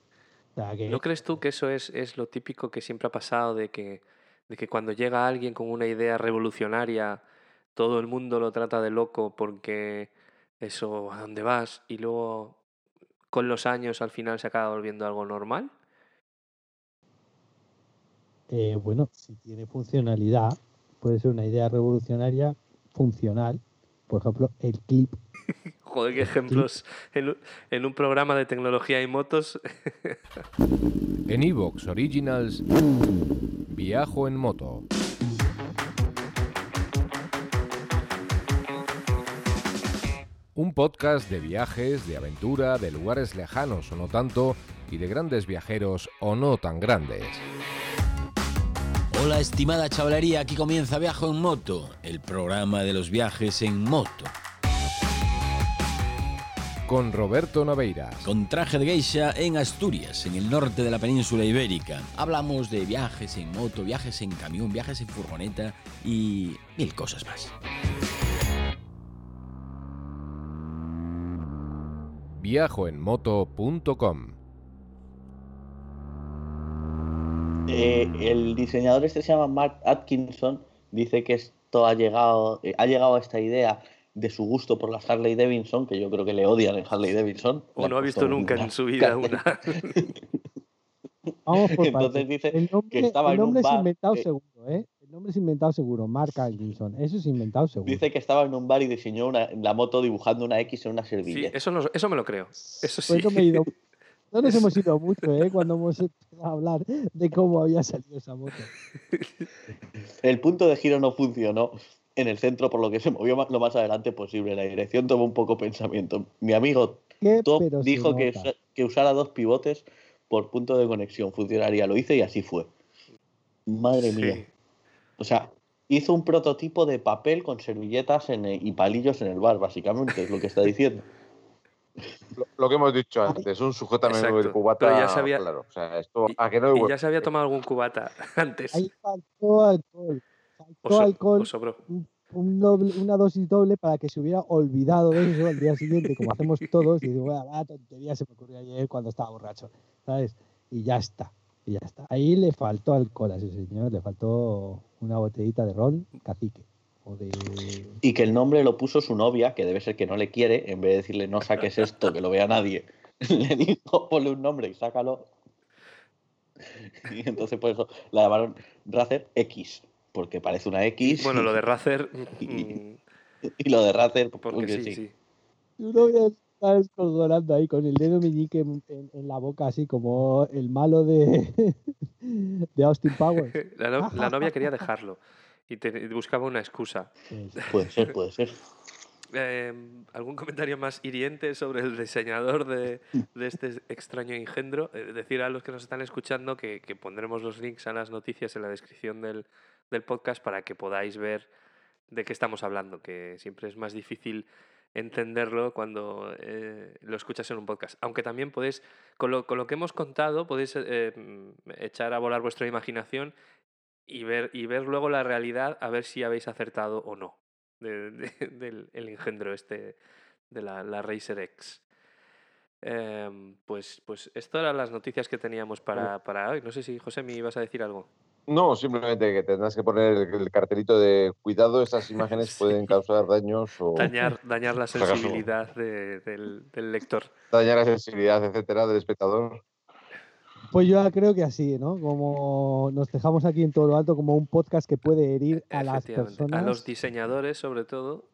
O sea, que- ¿no crees tú que eso es, es lo típico que siempre ha pasado de que, de que cuando llega alguien con una idea revolucionaria, todo el mundo lo trata de loco porque eso, ¿a dónde vas? Y luego con los años al final se acaba volviendo algo normal. Eh, bueno, si tiene funcionalidad, puede ser una idea revolucionaria funcional. Por ejemplo, el clip. [laughs] Joder, qué ejemplos en, un- en un programa de tecnología y motos. [laughs] En Evox Originals, Viajo en moto. Un podcast de viajes, de aventura, de lugares lejanos o no tanto, y de grandes viajeros o no tan grandes. Hola estimada chavalería, aquí comienza Viajo en Moto, el programa de los viajes en moto. Con Roberto Naveira. Con traje de geisha en Asturias, en el norte de la península ibérica. Hablamos de viajes en moto, viajes en camión, viajes en furgoneta y mil cosas más. Viajoenmoto.com Eh, el diseñador este se llama Mark Atkinson, dice que esto ha llegado, eh, ha llegado a esta idea de su gusto por la Harley Davidson, que yo creo que le odian en Harley Davidson. O no ha visto nunca en su vida una. Vamos por [laughs] Entonces dice el nombre, que estaba el en un nombre es bar, inventado seguro, ¿eh? El nombre es inventado seguro. Mark Atkinson. Eso es inventado seguro. Dice que estaba en un bar y diseñó una, la moto dibujando una X en una Sí, servilleta. eso, no- eso me lo creo. Eso sí. Pues no me he ido- [laughs] no nos hemos ido mucho, ¿eh? Cuando hemos empezado a hablar de cómo había salido esa moto. El punto de giro no funcionó en el centro, por lo que se movió lo más adelante posible. La dirección tomó un poco pensamiento. Mi amigo. Top dijo que, usa- que usara dos pivotes por punto de conexión. Funcionaría, lo hice y así fue. Madre Sí. mía. O sea, hizo un prototipo de papel con servilletas en el- y palillos en el bar, básicamente, es lo que está diciendo. Lo, lo que hemos dicho antes, un sujétame el Exacto, cubata, pero ya sabía- claro. O sea, esto, Y- a que no hay Y huevo. ya se había tomado algún cubata [laughs] antes. Ahí faltó alcohol. Faltó so- alcohol, sobró. un- doble- una dosis doble para que se hubiera olvidado de eso al día siguiente, como hacemos todos, y digo, "Bueno, vaya tontería se me ocurrió ayer cuando estaba borracho, ¿sabes? Y ya está, y ya está. Ahí le faltó alcohol a ese señor, le faltó una botellita de ron cacique. O de... Y que el nombre lo puso su novia, que debe ser que no le quiere, en vez de decirle no saques esto, que lo vea nadie. [laughs] Le dijo, ponle un nombre y sácalo. Y entonces por eso la llamaron Racer X, porque parece una X. Bueno, lo de Racer. [laughs] Y- mm, Y lo de Racer, porque porque sí, sí. sí. Tu novia está descojonando ahí con el dedo meñique en, en- en la boca, así como el malo de, [laughs] de Austin Powers. [laughs] La, no- la novia quería dejarlo y, te- buscaba una excusa. Pues, Puede ser, puede ser. Eh, ¿Algún comentario más hiriente sobre el diseñador de, de este extraño engendro? Eh, decir a los que nos están escuchando que, que pondremos los links a las noticias en la descripción del, del podcast para que podáis ver de qué estamos hablando, que siempre es más difícil entenderlo cuando eh, lo escuchas en un podcast. Aunque también podéis, con lo, con lo que hemos contado, podéis eh, mm, echar a volar vuestra imaginación y ver, y ver luego la realidad a ver si habéis acertado o no de- de- [laughs] del el engendro este de la, la Racer X. Em, pues, pues esto eran las noticias que teníamos para, para hoy. No sé si, José, me ibas a decir algo. No, simplemente que tendrás que poner el, el cartelito de cuidado, estas [laughs] imágenes pueden causar daños o Dañar, dañar la [laughs] sensibilidad de- del, del lector. dañar la sensibilidad, etcétera, del espectador. Pues yo creo que así, ¿no? Como nos dejamos aquí en todo lo alto como un podcast que puede herir a las personas. A los diseñadores, sobre todo.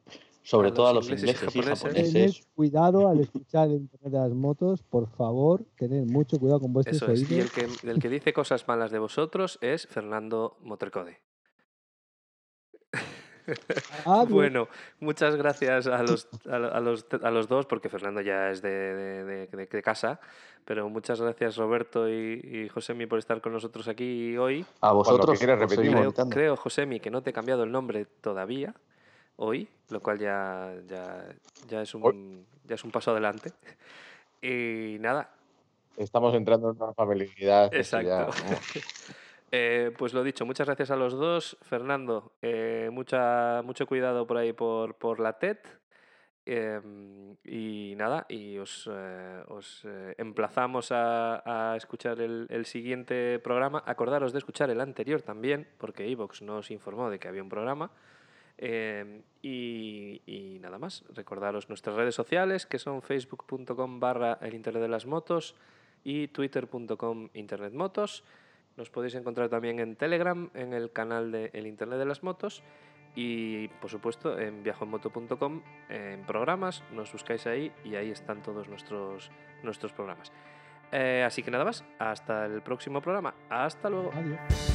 Sobre a todo a los ingleses y ingleses y japoneses. japoneses. Cuidado al escuchar el internet de las motos, por favor, tened mucho cuidado con vuestros Eso es. Y el que, el que dice cosas malas de vosotros es Fernando Motorcode. Adiós. [laughs] Bueno, muchas gracias a los, a, lo- a los, a los dos, porque Fernando ya es de, de- de- de- de casa, pero muchas gracias Roberto y, y Josemi por estar con nosotros aquí hoy. A vosotros. quieras repetimos. Creo, creo, Josemi, que no te he cambiado el nombre todavía, hoy, lo cual ya, ya, ya, es, un, ya es un paso adelante. Y nada, Estamos entrando en una familiaridad. ya, Exacto. [laughs] Eh, pues lo dicho, muchas gracias a los dos. Fernando, eh, mucha, mucho cuidado por ahí por, por la TED. Em, y nada, y os, eh, os eh, emplazamos a, a escuchar el, el siguiente programa. Acordaros de escuchar el anterior también, porque Evox nos informó de que había un programa. Em, y, nada más, recordaros nuestras redes sociales, que son facebook.com barra el internet de las motos y twitter.com internetmotos. Nos podéis encontrar también en Telegram, en el canal de El Internet de las Motos y, por supuesto, en viajoenmoto.com, en programas, nos buscáis ahí y ahí están todos nuestros, nuestros programas. Eh, así que nada más, hasta el próximo programa. Hasta luego. Adiós.